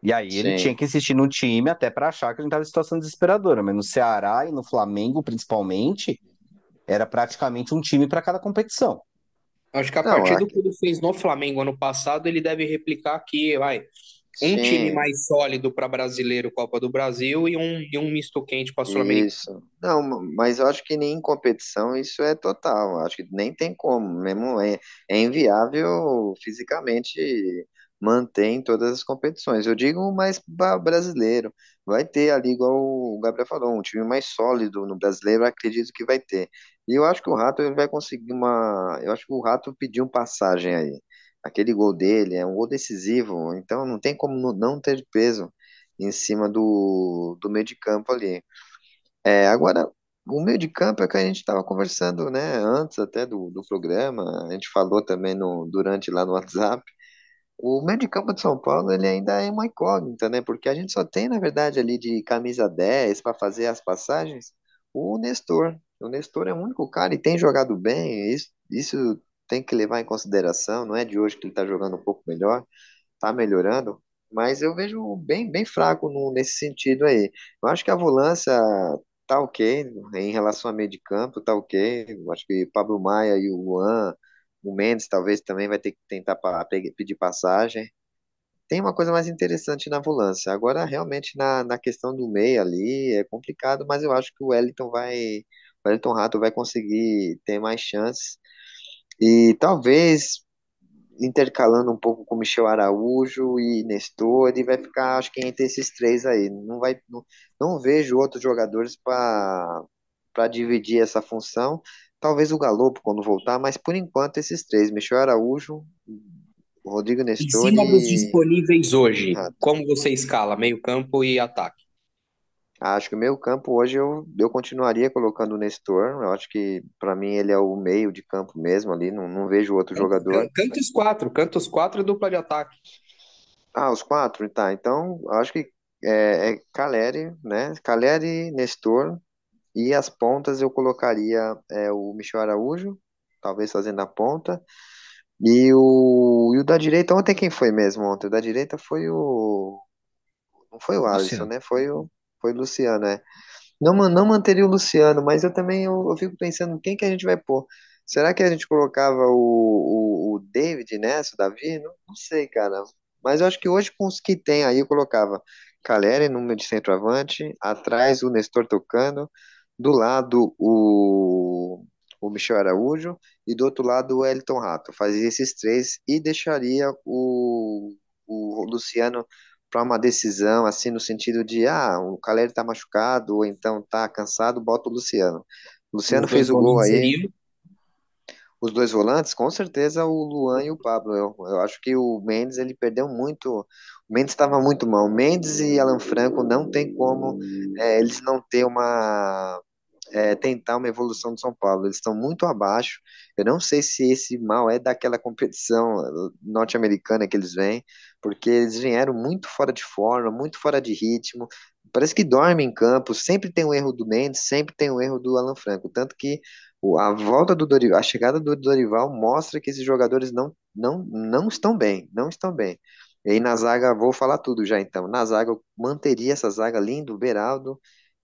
E aí ele Sim. tinha que insistir no time até para achar que a gente tava em situação desesperadora. Mas no Ceará e no Flamengo, principalmente, era praticamente um time para cada competição. Acho que a Não, partir do aqui, que ele fez no Flamengo ano passado, ele deve replicar aqui, vai. Um time sim, mais sólido para brasileiro, Copa do Brasil, e um, e um misto quente para Sul-Americano. isso. Não, mas eu acho que nem em competição isso é total. Eu acho que nem tem como, mesmo é, é inviável fisicamente manter em todas as competições. Eu digo mais brasileiro. Vai ter ali, igual o Gabriel falou, um time mais sólido no brasileiro, acredito que vai ter. E eu acho que o Rato ele vai conseguir uma. Eu acho que o Rato pediu passagem aí. Aquele gol dele é um gol decisivo, então não tem como não ter peso em cima do, do meio de campo ali. É, agora, o meio de campo é que a gente estava conversando, né, antes até do, do programa, a gente falou também no, durante lá no WhatsApp. O meio de campo de São Paulo, ele ainda é uma incógnita, né? Porque a gente só tem, na verdade, ali de camisa 10 para fazer as passagens, o Nestor. O Nestor é o único cara e tem jogado bem, isso, isso tem que levar em consideração, não é de hoje que ele está jogando um pouco melhor, tá melhorando, mas eu vejo bem, bem fraco no- nesse sentido aí. Eu acho que a volância tá ok em relação a meio de campo, tá ok. Eu acho que Pablo Maia e o Luan, o Mendes talvez também vai ter que tentar pa- pe- pedir passagem. Tem uma coisa mais interessante na volância. Agora, realmente, na, na questão do meio ali, é complicado, mas eu acho que o Wellington vai, o Wellington Rato vai conseguir ter mais chances. E talvez intercalando um pouco com Michel Araújo e Nestor, ele vai ficar, acho que entre esses três aí. Não vai, não, não vejo outros jogadores para dividir essa função. Talvez o Galopo quando voltar, mas por enquanto esses três, Michel Araújo, Rodrigo Em Nestor cima dos disponíveis hoje, como você escala meio-campo e ataque? Acho que o meio campo hoje eu, eu continuaria colocando o Nestor. Eu acho que para mim ele é o meio de campo mesmo ali, não, não vejo outro Canta, jogador. can- canta os quatro, canta os quatro e dupla de ataque. Ah, os quatro, tá. Então, acho que é, é Caleri, né? Caleri, Nestor, e as pontas eu colocaria é, o Michel Araújo, talvez fazendo a ponta, e o, e o da direita, ontem quem foi mesmo ontem? O da direita foi o, não foi o Alisson, Luciano. né? Foi o, foi o Luciano, né? Não, não manteria o Luciano, mas eu também eu, eu fico pensando quem que a gente vai pôr. Será que a gente colocava o, o, o David nessa, o Davi? Não, não sei, cara. Mas eu acho que hoje com os que tem aí eu colocava Caleri no meio de centroavante, atrás o Nestor tocando, do lado o, o Michel Araújo e do outro lado o Elton Rato. Fazia esses três e deixaria o, o Luciano para uma decisão, assim, no sentido de, ah, o Caleri tá machucado, ou então tá cansado, bota o Luciano. O Luciano fez o gol aí, seriam os dois volantes, com certeza o Luan e o Pablo. Eu, eu acho que o Mendes, ele perdeu muito, o Mendes estava muito mal. O Mendes e Alan Franco não tem como é, eles não ter uma é, tentar uma evolução do São Paulo. Eles estão muito abaixo. Eu não sei se esse mal é daquela competição norte-americana que eles vêm, porque eles vieram muito fora de forma, muito fora de ritmo. Parece que dorme em campo. Sempre tem um erro do Mendes, sempre tem um erro do Alan Franco. Tanto que a volta do Dorival, a chegada do Dorival mostra que esses jogadores não, não, não estão bem, não estão bem. E aí na zaga, vou falar tudo já então. Na zaga, eu manteria essa zaga lindo, Beraldo,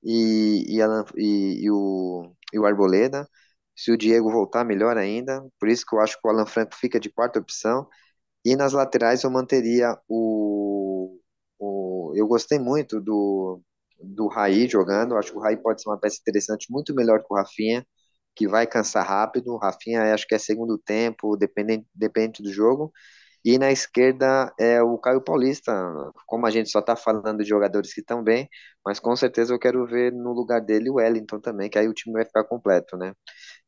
e, e, Alan- e- e o, e o Arboleda. Se o Diego voltar, melhor ainda. Por isso que eu acho que o Alan Franco fica de quarta opção. E nas laterais eu manteria o, o. Eu gostei muito do, do Raí jogando. Acho que o Raí pode ser uma peça interessante, muito melhor que o Rafinha, que vai cansar rápido. O Rafinha acho que é segundo tempo, dependente, depende do jogo. E na esquerda é o Caio Paulista. Como a gente só está falando de jogadores que estão bem, mas com certeza eu quero ver no lugar dele o Wellington também, que aí o time vai ficar completo, né?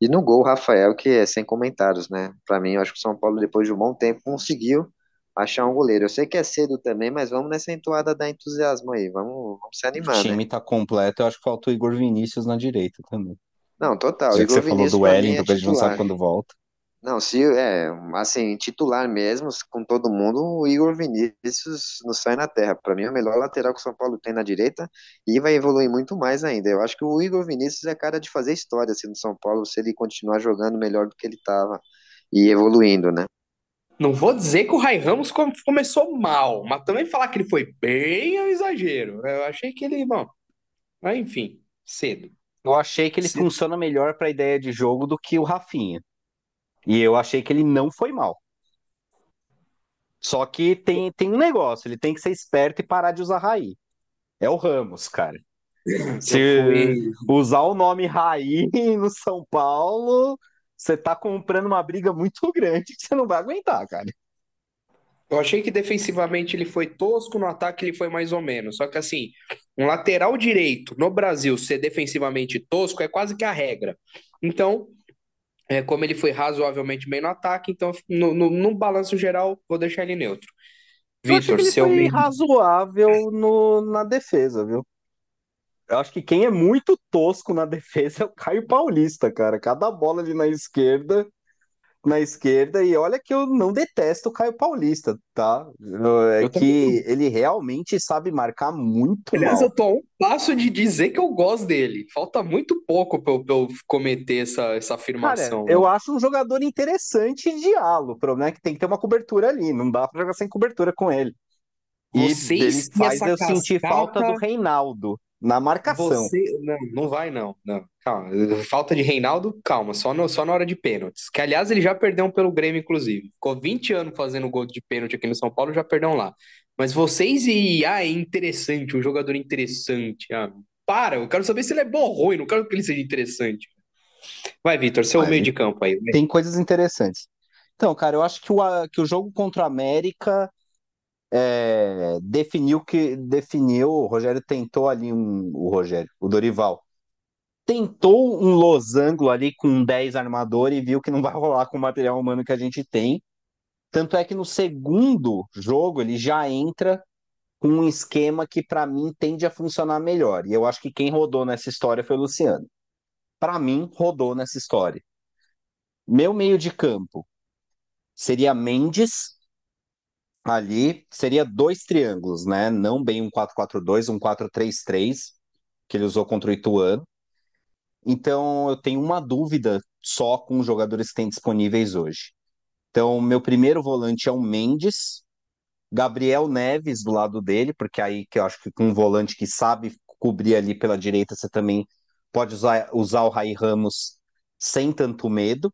E no gol, o Rafael, que é sem comentários, né? Para mim, eu acho que o São Paulo, depois de um bom tempo, conseguiu achar um goleiro. Eu sei que é cedo também, mas vamos nessa entoada da entusiasmo aí. Vamos, vamos se O animar, né? time tá completo, eu acho que falta o Igor Vinícius na direita também. Não, total. Já que Igor você falou Vinícius, do mim, é Wellington, que a gente não sabe quando volta. Não, se é assim, titular mesmo, com todo mundo, o Igor Vinícius no sai na terra. Para mim, é o melhor lateral que o São Paulo tem na direita e vai evoluir muito mais ainda. Eu acho que o Igor Vinícius é cara de fazer história assim, no São Paulo se ele continuar jogando melhor do que ele estava e evoluindo, né? Não vou dizer que o Rai Ramos começou mal, mas também falar que ele foi bem é um exagero. Eu achei que ele, bom, mas enfim, cedo. Eu achei que ele cedo. funciona melhor para a ideia de jogo do que o Rafinha. E eu achei que ele não foi mal. Só que tem, tem um negócio, ele tem que ser esperto e parar de usar Raí. É o Ramos, cara. Se usar o nome Raí no São Paulo, você tá comprando uma briga muito grande que você não vai aguentar, cara. Eu achei que defensivamente ele foi tosco, no ataque ele foi mais ou menos. Só que assim, um lateral direito no Brasil ser defensivamente tosco é quase que a regra. Então, é, como ele foi razoavelmente bem no ataque, então no, no, no balanço geral, vou deixar ele neutro. Vitor, seu foi meio... razoável no, na defesa, viu? Eu acho que quem é muito tosco na defesa é o Caio Paulista, cara. Cada bola ali na esquerda, na esquerda, e olha que eu não detesto o Caio Paulista, tá? É eu que também... ele realmente sabe marcar muito Aliás, mal. eu tô a um passo de dizer que eu gosto dele. Falta muito pouco pra eu, pra eu cometer essa, essa afirmação. Cara, eu acho um jogador interessante de halo. O problema é que tem que ter uma cobertura ali. Não dá pra jogar sem cobertura com ele. E Vocês ele faz eu cascata... sentir falta do Reinaldo na marcação. Você... Não, não vai, não. não. Calma. Falta de Reinaldo, calma, só, no, só na hora de pênaltis. Que, aliás, ele já perdeu um pelo Grêmio, inclusive. Ficou 20 anos fazendo gol de pênalti aqui no São Paulo, já perdeu um lá. Mas vocês e. Ah, é interessante, um jogador interessante. Ah, para, eu quero saber se ele é bom ou ruim, não quero que ele seja interessante. Vai, Vitor, seu Vai, meio de campo aí. Tem coisas interessantes. Então, cara, eu acho que o, que o jogo contra o América é, definiu que definiu, o Rogério tentou ali um, o Rogério, o Dorival, tentou um losango ali com 10 armadores e viu que não vai rolar com o material humano que a gente tem. Tanto é que no segundo jogo ele já entra com um esquema que para mim tende a funcionar melhor. E eu acho que quem rodou nessa história foi o Luciano. Para mim, rodou nessa história. Meu meio de campo seria Mendes, ali seria dois triângulos, né? Não bem um 4-4-2, um 4-3-3, que ele usou contra o Ituano. Então eu tenho uma dúvida só com os jogadores que tem disponíveis hoje. Então, meu primeiro volante é o Mendes, Gabriel Neves do lado dele, porque aí que eu acho que com um volante que sabe cobrir ali pela direita, você também pode usar, usar o Rai Ramos sem tanto medo,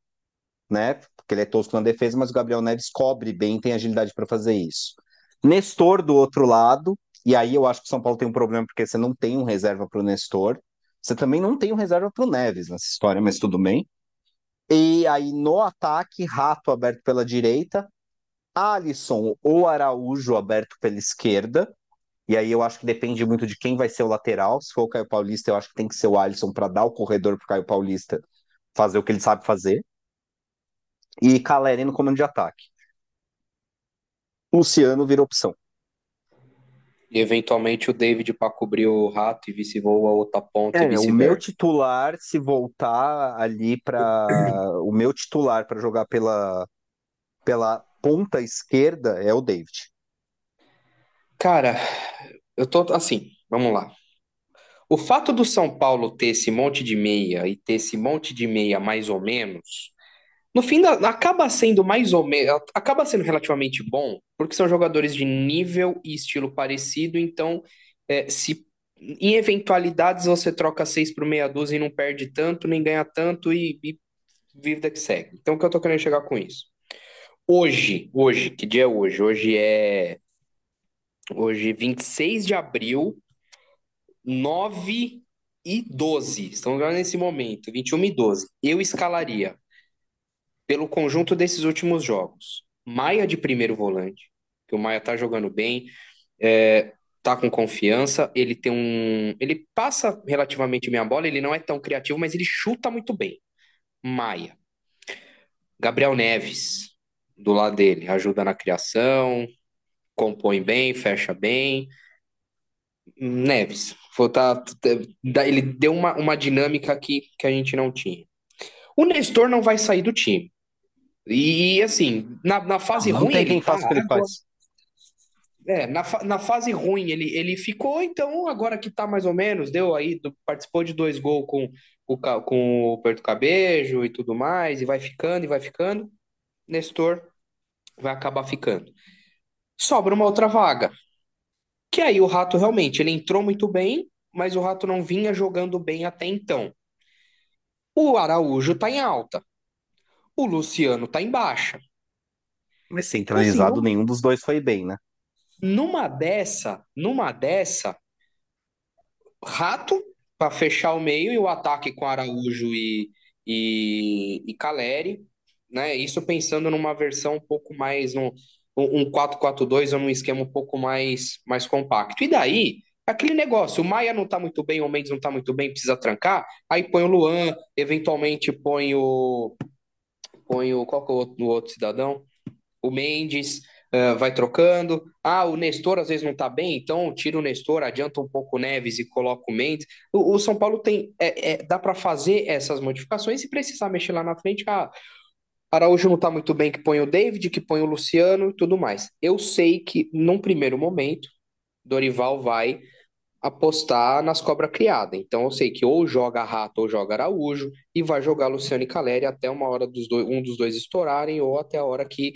né? porque ele é tosco na defesa, mas o Gabriel Neves cobre bem, tem agilidade para fazer isso. Nestor do outro lado, e aí eu acho que o São Paulo tem um problema porque você não tem um reserva para o Nestor, você também não tem um reserva para o Neves nessa história, mas tudo bem. E aí no ataque, Rato aberto pela direita, Alisson ou Araújo aberto pela esquerda. E aí eu acho que depende muito de quem vai ser o lateral. Se for o Caio Paulista, eu acho que tem que ser o Alisson para dar o corredor para o Caio Paulista fazer o que ele sabe fazer e Caleri no comando de ataque. Luciano vira opção. E eventualmente o David para cobrir o rato e vice voa a outra ponta é, o meu titular se voltar ali para o meu titular para jogar pela pela ponta esquerda é o David. Cara, eu tô assim, vamos lá. O fato do São Paulo ter esse monte de meia e ter esse monte de meia mais ou menos no fim, da, acaba sendo mais ou menos, acaba sendo relativamente bom, porque são jogadores de nível e estilo parecido, então, é, se em eventualidades você troca seis por meia dúzia e não perde tanto, nem ganha tanto e, e vida que segue. Então, o que eu tô querendo chegar com isso? Hoje, hoje, que dia é hoje? Hoje é. Hoje, 26 de abril, 9 e 12. Estamos nesse momento, 21 e 12. Eu escalaria pelo conjunto desses últimos jogos. Maia de primeiro volante, que o Maia tá jogando bem, é, tá com confiança, ele tem um. Ele passa relativamente bem a bola, ele não é tão criativo, mas ele chuta muito bem. Maia. Gabriel Neves, do lado dele, ajuda na criação, compõe bem, fecha bem. Neves, tá, ele deu uma, uma dinâmica aqui que a gente não tinha. O Nestor não vai sair do time. E assim, na, na fase não, ruim. Não tem quem faça o que ele faz. É, na, na fase ruim ele, ele ficou, então agora que tá mais ou menos, deu aí, participou de dois gols com, com, com o Perto Cabejo e tudo mais, e vai ficando, e vai ficando. Nestor, vai acabar ficando. Sobra uma outra vaga. Que aí o Rato realmente, ele entrou muito bem, mas o Rato não vinha jogando bem até então. O Araújo tá em alta. O Luciano tá em baixa. Mas centralizado, assim, nenhum dos dois foi bem, né? Numa dessa, numa dessa, Rato para fechar o meio e o ataque com Araújo e, e, e Caleri, né? Isso pensando numa versão um pouco mais no um 4-4-2 ou num esquema um pouco mais mais compacto. E daí, aquele negócio, o Maia não tá muito bem, o Mendes não tá muito bem, precisa trancar, aí põe o Luan, eventualmente põe o põe o qual que é o outro, o outro cidadão? O Mendes, uh, vai trocando. Ah, o Nestor às vezes não tá bem, então tira o Nestor, adianta um pouco o Neves e coloca o Mendes. O, o São Paulo tem. É, é, dá para fazer essas modificações e precisar mexer lá na frente. Ah, Araújo não tá muito bem, que põe o David, que põe o Luciano e tudo mais. Eu sei que, num primeiro momento, Dorival vai apostar nas cobras criadas. Então eu sei que ou joga Rato ou joga Araújo e vai jogar Luciano e Caleri até uma hora dos dois, um dos dois estourarem ou até a hora que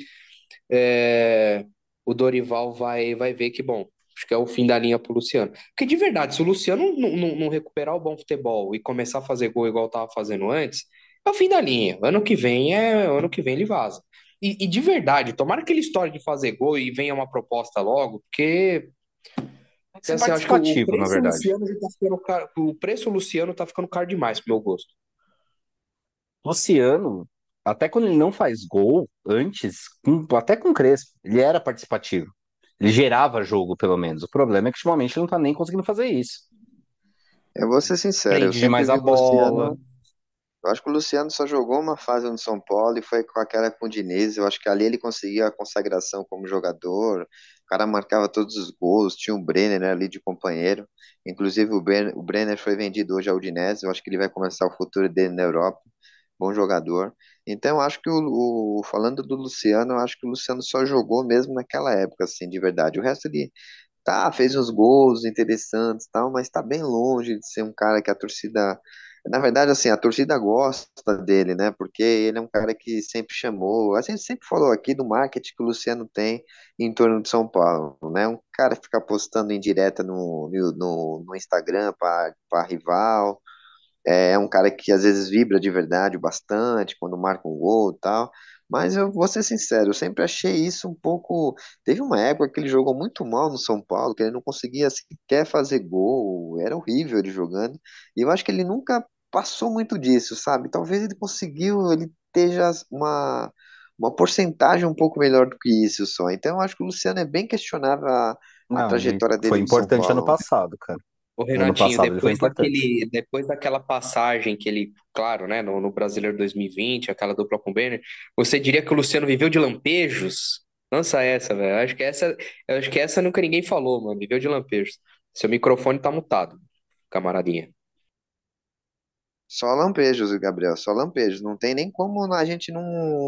é, o Dorival vai, vai ver que, bom, acho que é o fim da linha pro Luciano. Porque de verdade, se o Luciano não, não, não recuperar o bom futebol e começar a fazer gol igual estava fazendo antes, é o fim da linha. Ano que vem é ano que vem ele vaza. E, e de verdade, tomara que ele história de fazer gol e venha uma proposta logo, porque assim, acho que o preço na verdade. Luciano tá ficando caro, o preço Luciano tá ficando caro demais pro meu gosto. Luciano, até quando ele não faz gol, antes, com, até com o Crespo, ele era participativo. Ele gerava jogo, pelo menos. O problema é que ultimamente ele não tá nem conseguindo fazer isso. Eu vou ser sincero, Prende demais a bola. Luciano. Eu acho que o Luciano só jogou uma fase no São Paulo e foi com aquela com o Diniz. Eu acho que ali ele conseguia a consagração como jogador. Cara marcava todos os gols, tinha o Brenner né, ali de companheiro. Inclusive o Brenner, o Brenner foi vendido hoje ao Udinese. Eu acho que ele vai começar o futuro dele na Europa. Bom jogador. Então, acho que o, o- falando do Luciano, acho que o Luciano só jogou mesmo naquela época, assim, de verdade. O resto ele tá, fez uns gols interessantes, tal, mas tá bem longe de ser um cara que a torcida, na verdade, assim, a torcida gosta dele, né? Porque ele é um cara que sempre chamou, a gente sempre falou aqui do marketing que o Luciano tem em torno de São Paulo, né? Um cara que fica postando em direta no, no, no Instagram para rival. É é um cara que às vezes vibra de verdade bastante quando marca um gol e tal. Mas eu vou ser sincero, eu sempre achei isso um pouco. Teve uma época que ele jogou muito mal no São Paulo, que ele não conseguia sequer fazer gol, era horrível ele jogando. E eu acho que ele nunca passou muito disso, sabe? Talvez ele conseguiu, ele esteja uma, uma porcentagem um pouco melhor do que isso só. Então eu acho que o Luciano é bem questionável a, a Não, trajetória dele foi importante ano passado, cara. O Renatinho, depois daquele, depois daquela passagem que ele, claro, né, no, no Brasileiro 2020, aquela dupla com o Benner, você diria que o Luciano viveu de lampejos? Lança essa, velho. Acho que essa, acho que essa nunca ninguém falou, mano. Viveu de lampejos. Seu microfone tá mutado, camaradinha. Só lampejos, Gabriel, só lampejos. Não tem nem como a gente não,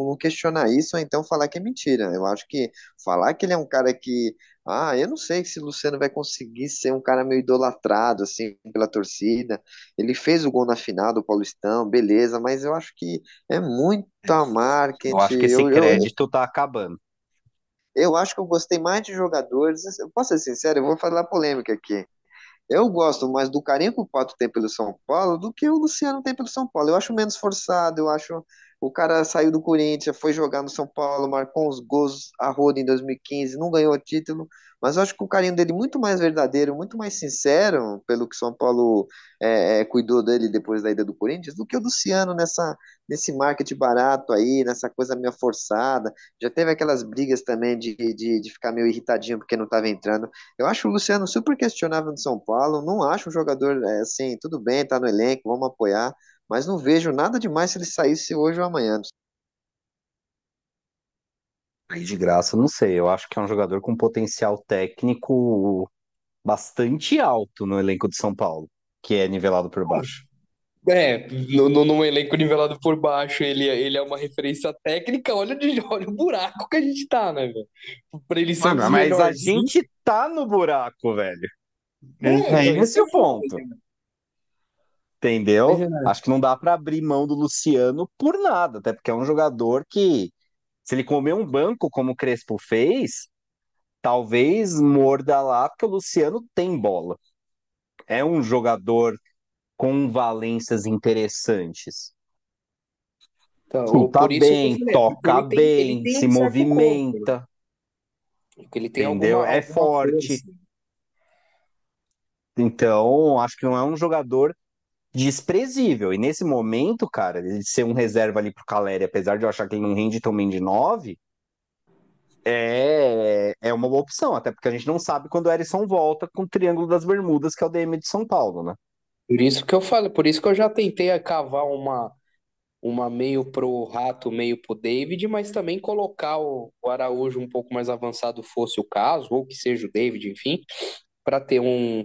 não questionar isso ou então falar que é mentira. Eu acho que falar que ele é um cara que. Ah, eu não sei se o Luciano vai conseguir ser um cara meio idolatrado, assim, pela torcida. Ele fez o gol na final do Paulistão, beleza, mas eu acho que é muita Eu marketing. acho que esse Eu, eu, crédito tá acabando. eu acho que eu gostei mais de jogadores. Eu posso ser sincero, eu vou falar polêmica aqui. Eu gosto mais do carinho que o Pato tem pelo São Paulo do que o Luciano tem pelo São Paulo. Eu acho menos forçado, eu acho o cara saiu do Corinthians, foi jogar no São Paulo, marcou uns gols a roda em 2015, não ganhou título, mas eu acho que o carinho dele é muito mais verdadeiro, muito mais sincero, pelo que São Paulo é, é, cuidou dele depois da ida do Corinthians, do que o Luciano nessa, nesse marketing barato aí, nessa coisa meio forçada. Já teve aquelas brigas também de, de, de ficar meio irritadinho porque não estava entrando. Eu acho o Luciano super questionável no São Paulo. Não acho um jogador é, assim, tudo bem, tá no elenco, vamos apoiar, mas não vejo nada demais se ele saísse hoje ou amanhã. Aí de graça, não sei. Eu acho que é um jogador com potencial técnico bastante alto no elenco de São Paulo, que é nivelado por baixo. É, no, no, num elenco nivelado por baixo, ele, ele é uma referência técnica. Olha, de, olha o buraco que a gente tá, né, velho? Pra ele ser Mano, mas a melhores. gente tá no buraco, velho. É, É então, esse é o ponto. né? Entendeu? É, Acho que não dá pra abrir mão do Luciano por nada, até porque é um jogador que Se ele comer um banco como o Crespo fez, talvez morda lá, porque o Luciano tem bola. É um jogador com valências interessantes. Então, Chuta bem, falei, toca bem, tem se movimenta, entendeu? alguma, É alguma forte. força. Então, acho que não é um jogador desprezível. E nesse momento, cara, ele ser um reserva ali pro Caleri, apesar de eu achar que ele não rende tão bem de 9, é, é uma boa opção. Até porque a gente não sabe quando o Erisson volta com o Triângulo das Bermudas, que é o DM de São Paulo, né? Por isso que eu falei, por isso que eu já tentei cavar uma, uma meio pro Rato, meio pro David, mas também colocar o, o Araújo um pouco mais avançado, fosse o caso, ou que seja o David, enfim, para ter um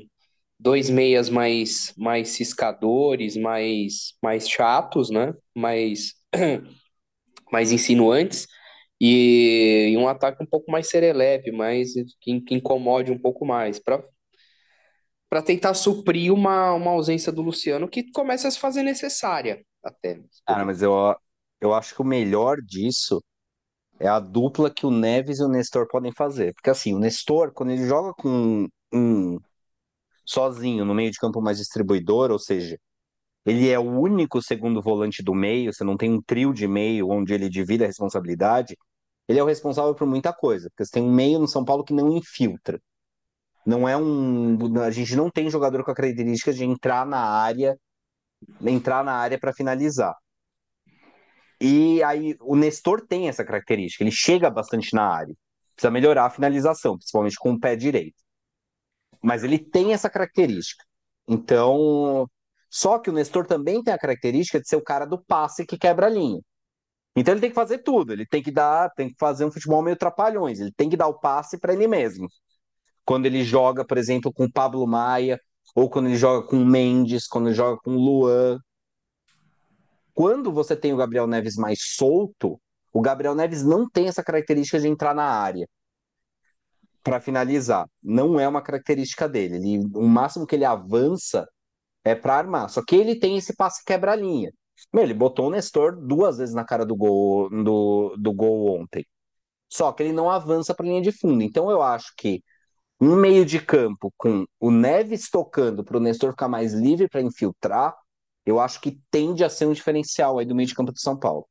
dois meias mais mais ciscadores, mais mais chatos, né? Mais mais insinuantes e, e um ataque um pouco mais serelepe, mais que, que incomode um pouco mais, para para tentar suprir uma, uma ausência do Luciano que começa a se fazer necessária até. Cara, mas eu, eu acho que o melhor disso é a dupla que o Neves e o Nestor podem fazer. Porque assim, o Nestor, quando ele joga com um sozinho no meio de campo mais distribuidor, ou seja, ele é o único segundo volante do meio, você não tem um trio de meio onde ele divide a responsabilidade, ele é o responsável por muita coisa. Porque você tem um meio no São Paulo que não infiltra. Não é um. A gente não tem jogador com a característica de entrar na área, entrar na área para finalizar. E aí o Nestor tem essa característica, ele chega bastante na área. Precisa melhorar a finalização, principalmente com o pé direito. Mas ele tem essa característica. Então, só que o Nestor também tem a característica de ser o cara do passe que quebra a linha. Então ele tem que fazer tudo, ele tem que dar, tem que fazer um futebol meio trapalhões, ele tem que dar o passe para ele mesmo. Quando ele joga, por exemplo, com o Pablo Maia, ou quando ele joga com o Mendes, quando ele joga com o Luan. Quando você tem o Gabriel Neves mais solto, o Gabriel Neves não tem essa característica de entrar na área para finalizar. Não é uma característica dele. Ele, o máximo que ele avança é para armar. Só que ele tem esse passe quebra-linha. Ele botou o Nestor duas vezes na cara do gol, do, do gol ontem. Só que ele não avança para linha de fundo. Então eu acho que um meio de campo com o Neves tocando para o Nestor ficar mais livre para infiltrar, eu acho que tende a ser um diferencial aí do meio de campo do São Paulo.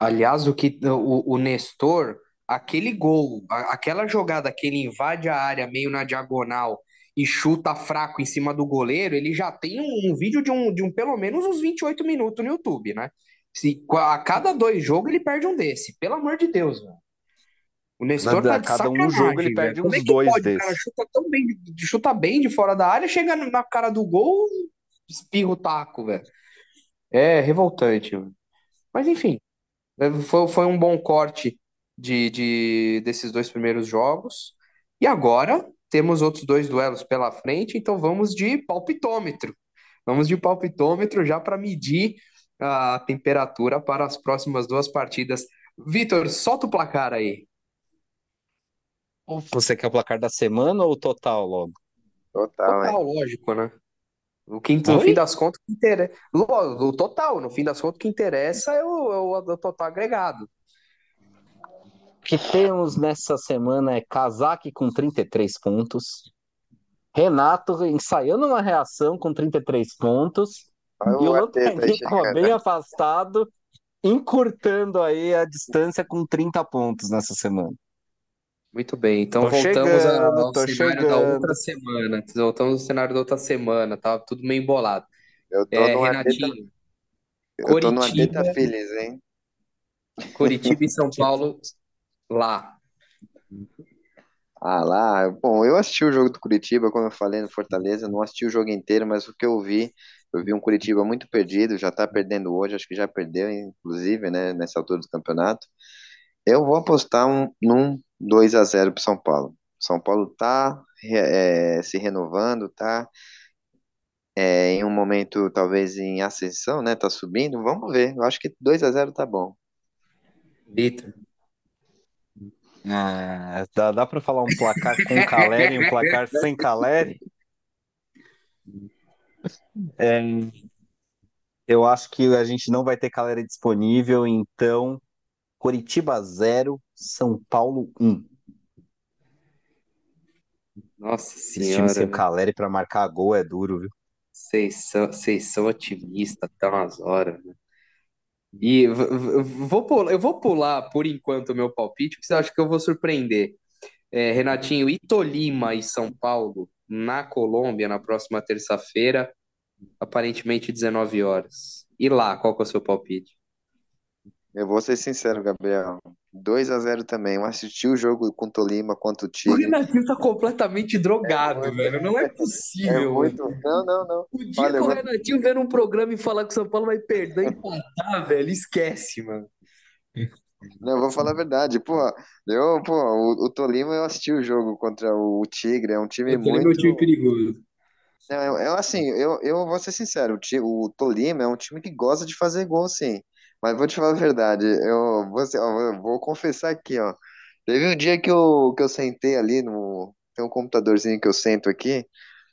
Aliás, o que o, o Nestor, aquele gol, a- aquela jogada que ele invade a área meio na diagonal e chuta fraco em cima do goleiro, ele já tem um, um vídeo de um, de um pelo menos uns 28 minutos no YouTube, né? Se, a cada dois jogos ele perde um desse, pelo amor de Deus, velho. O Nestor Na- tá de cada um jogo ele velho. perde Como é uns que dois pode? O cara desses. chuta tão bem, de- chuta bem de fora da área, chega na cara do gol, espirra o taco, velho. É revoltante, velho. Mas enfim, é, foi, foi um bom corte de, de- desses dois primeiros jogos. E agora temos outros dois duelos pela frente, então vamos de palpitômetro. Vamos de palpitômetro já para medir a temperatura para as próximas duas partidas. Vitor, solta o placar aí. Você quer o placar da semana ou o total logo? Total? Total, lógico, né? O que, no Oi? fim das contas, o que interessa. O total, no fim das contas, o que interessa é o, é o, é o total agregado. Que temos nessa semana é Kazak com 33 pontos, Renato ensaiando uma reação com 33 pontos Olha e o Lanternico chegando. bem afastado, encurtando aí a distância com 30 pontos nessa semana. Muito bem, então Tô voltamos chegando, ao tô cenário da chegando. outra semana. Voltamos ao cenário da outra semana, tava tudo meio embolado. Eu tô É, Arteta, Renatinho, eu tô no Coritiba, Arteta Phillies, hein? Coritiba e São Paulo lá. Ah, lá. Bom, eu assisti o jogo do Curitiba, como eu falei no Fortaleza, não assisti o jogo inteiro, mas o que eu vi, eu vi um Curitiba muito perdido, já tá perdendo hoje, acho que já perdeu, inclusive, né, nessa altura do campeonato. Eu vou apostar um, num 2 a 0 pro São Paulo. São Paulo tá é, se renovando, tá é, em um momento talvez em ascensão, né? Tá subindo. Vamos ver. Eu acho que 2 a 0 tá bom. Vitor. Ah, dá, dá para falar um placar com Caleri e um placar sem Caleri? É, eu acho que a gente não vai ter Caleri disponível, então Coritiba 0, São Paulo 1. Nossa Esse time senhora, sem o. Caleri pra marcar gol é duro, viu? Vocês são, vocês são otimistas até umas horas, né? E vou pular, eu vou pular por enquanto o meu palpite, porque você acha que eu vou surpreender. É, Renatinho, e Tolima e São Paulo na Colômbia na próxima terça-feira, aparentemente 19 horas. E lá, qual que é o seu palpite? Eu vou ser sincero, Gabriel. 2 a 0 também. Eu assisti o jogo com o Tolima contra o O Tigre. Renatinho tá completamente É drogado, muito, velho. Não é é possível, mano. muito. Não, não, não. O dia Olha, que o vou. Renatinho ver um programa e falar que o São Paulo vai perder e empatar, velho, esquece, mano. Não, eu vou falar a verdade. Pô, eu, pô, o, o Tolima eu assisti o jogo contra o Tigre. É um time O Tolima é um time perigoso. Não, eu, eu, assim, eu, eu vou ser sincero. O, o Tolima é um time que gosta de fazer gol, sim. Mas vou te falar a verdade. Eu vou, ser- ó, eu vou confessar aqui, ó. Teve um dia que eu, que eu sentei ali no. Tem um computadorzinho que eu sento aqui.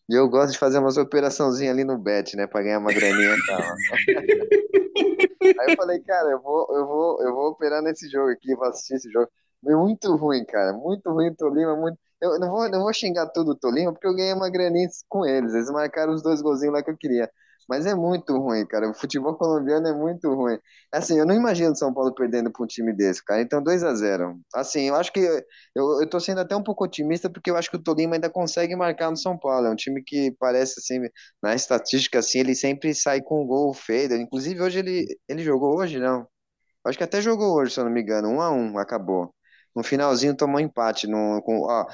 E eu gosto de fazer umas operaçãozinhas ali no bet, né? Pra ganhar uma graninha e tal. Aí eu falei, cara, eu vou, eu vou, eu vou operar nesse jogo aqui, vou assistir esse jogo. Muito ruim, cara. Muito ruim o Tolima, muito. Eu não vou, não vou xingar tudo o Tolima, porque eu ganhei uma graninha com eles. Eles marcaram os dois golzinhos lá que eu queria. Mas é muito ruim, cara. O futebol colombiano é muito ruim. Assim, eu não imagino o São Paulo perdendo para um time desse, cara. Então, 2 a 0 Assim, eu acho que. Eu, eu tô sendo até um pouco otimista, porque eu acho que o Tolima ainda consegue marcar no São Paulo. É um time que parece, assim, na estatística, assim, ele sempre sai com um gol feio. Inclusive, hoje ele, ele jogou hoje, não. Acho que até jogou hoje, se eu não me engano. Um a um, acabou. No finalzinho tomou empate. No, com, ó,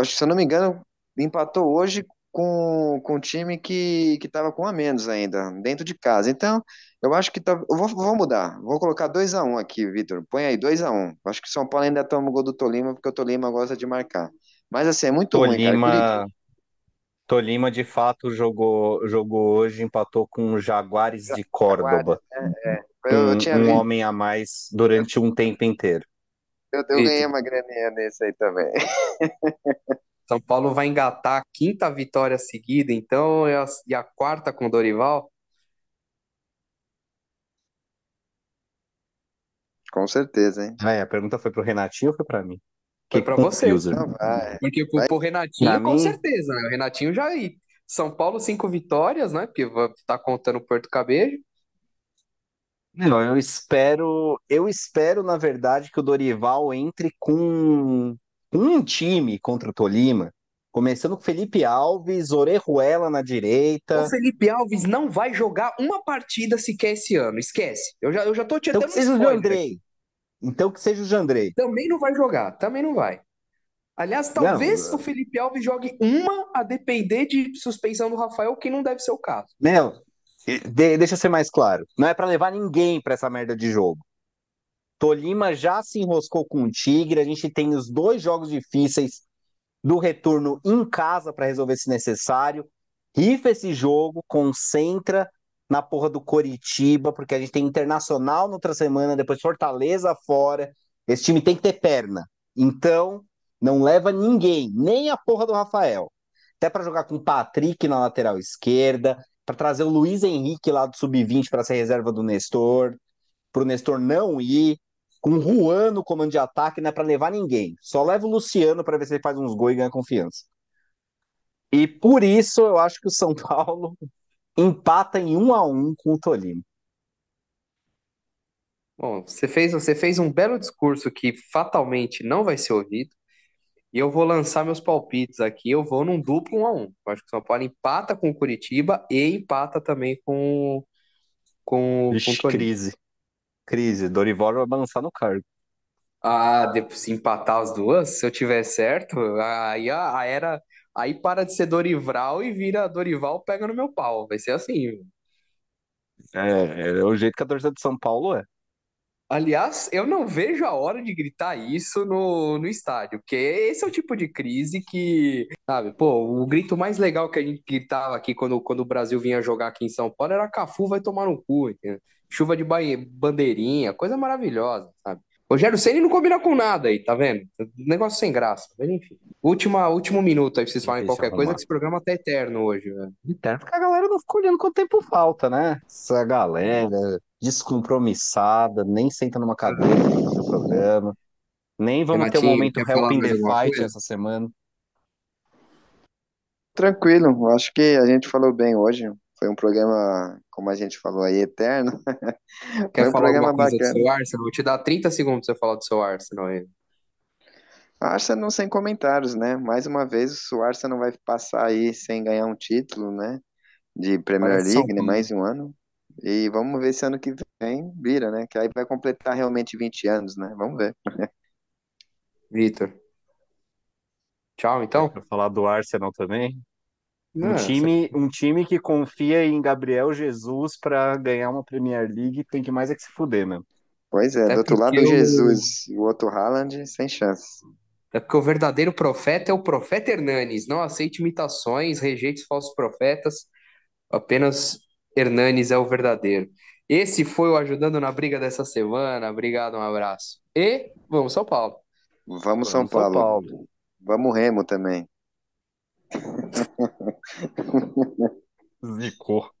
acho que, se eu não me engano, empatou hoje com, com um time que, que tava com a menos ainda, dentro de casa. Então, eu acho que tá, eu vou, vou mudar. Vou colocar 2 a um aqui, Vitor. Põe aí, 2 a um. Acho que o São Paulo ainda toma o gol do Tolima, porque o Tolima gosta de marcar. Mas assim, é muito ruim, cara. Tolima, Tolima de fato jogou, jogou hoje, empatou com o Jaguares de Jaguares, Córdoba, eu, eu com tinha um homem a mais durante um tempo inteiro. Eu, eu ganhei uma graninha nesse aí também. São Paulo vai engatar a quinta vitória seguida, então, e a, e a quarta com o Dorival. Com certeza, hein? Ah, é, a pergunta foi pro Renatinho ou foi pra mim? Foi Que pra você. Não vai. Porque pro, Vai. pro Renatinho, Pra com mim, certeza, né? O Renatinho já aí. São Paulo, cinco vitórias, né? Porque tá contando o Porto Cabejo. não, eu espero, eu espero, na verdade, que o Dorival entre com um time contra o Tolima, começando com Felipe Alves, Orejuela na O direita. Felipe Alves não vai jogar uma partida sequer esse ano. Esquece. Eu já, eu já tô te Então dando que seja o spoiler. Jandrei. Então que seja o Jandrei. Também não vai jogar. Também não vai. Aliás, talvez Não, o Felipe Alves jogue uma a depender de suspensão do Rafael, que não deve ser o caso. Meu, de- deixa eu ser mais claro. Não é pra levar ninguém pra essa merda de jogo. Tolima já se enroscou com o Tigre. A gente tem os dois jogos difíceis do retorno em casa pra resolver se necessário. Rifa esse jogo, concentra na porra do Coritiba, porque a gente tem Internacional na outra semana, depois Fortaleza fora. Esse time tem que ter perna. Então, não leva ninguém, nem a porra do Rafael. Até pra jogar com o Patrick na lateral esquerda, pra trazer o Luiz Henrique lá do sub-20 pra ser reserva do Nestor, pro Nestor não ir, com o Juan no comando de ataque, não é pra levar ninguém. Só leva o Luciano pra ver se ele faz uns gols e ganha confiança. E por isso eu acho que o São Paulo empata em um a um com o Tolima. Bom, você fez, você fez um belo discurso que fatalmente não vai ser ouvido. E eu vou lançar meus palpites aqui. Eu vou num duplo 1 a 1. Eu acho que o São Paulo empata com o Curitiba e empata também com, com, com o Tolima. crise. Crise. Dorival vai balançar no cargo. Ah, depois se empatar as duas, se eu tiver certo, aí a, a era, aí para de ser Dorival e vira Dorival pega no meu pau. Vai ser assim. É, é o jeito que a torcida de São Paulo é. Aliás, eu não vejo a hora de gritar isso no, no estádio, porque esse é o tipo de crise que, sabe, pô, o grito mais legal que a gente gritava aqui quando, quando o Brasil vinha jogar aqui em São Paulo era Cafu vai tomar no cu, entendeu? Chuva de ba- bandeirinha, coisa maravilhosa, sabe? Rogério Ceni não combina com nada aí, tá vendo? Negócio sem graça. Mas enfim. Última, último minuto aí pra vocês falarem qualquer coisa, que esse programa tá eterno hoje, velho. Eterno, porque a galera não ficou olhando quanto tempo falta, né? Essa galera descompromissada, nem senta numa cadeira pra fazer o programa. Nem vamos ter um momento Help in the Fight essa semana. Tranquilo, eu acho que a gente falou bem hoje. Foi um programa, como a gente falou aí, eterno. Quer Foi um falar programa alguma coisa bacana. do seu Arsenal? Vou te dar 30 segundos pra você falar do seu Arsenal aí. Arsenal sem comentários, né? Mais uma vez, o Arsenal vai passar aí sem ganhar um título, né? De Premier League, né? Mais um ano. E vamos ver se ano que vem vira, né? Que aí vai completar realmente 20 anos, né? Vamos ver. Vitor. Tchau, então. Para falar do Arsenal também. Um time, um time que confia em Gabriel Jesus para ganhar uma Premier League tem que mais é que se fuder, né? Pois é, do outro lado o Jesus e o outro Haaland, sem chance. É porque o verdadeiro profeta é o profeta Hernanes. Não aceite imitações, rejeite falsos profetas. Apenas Hernanes é o verdadeiro. Esse foi o Ajudando na Briga dessa semana. Obrigado, um abraço. E vamos São Paulo. Vamos, São, Paulo. São Paulo. Vamos Remo também. Zicou.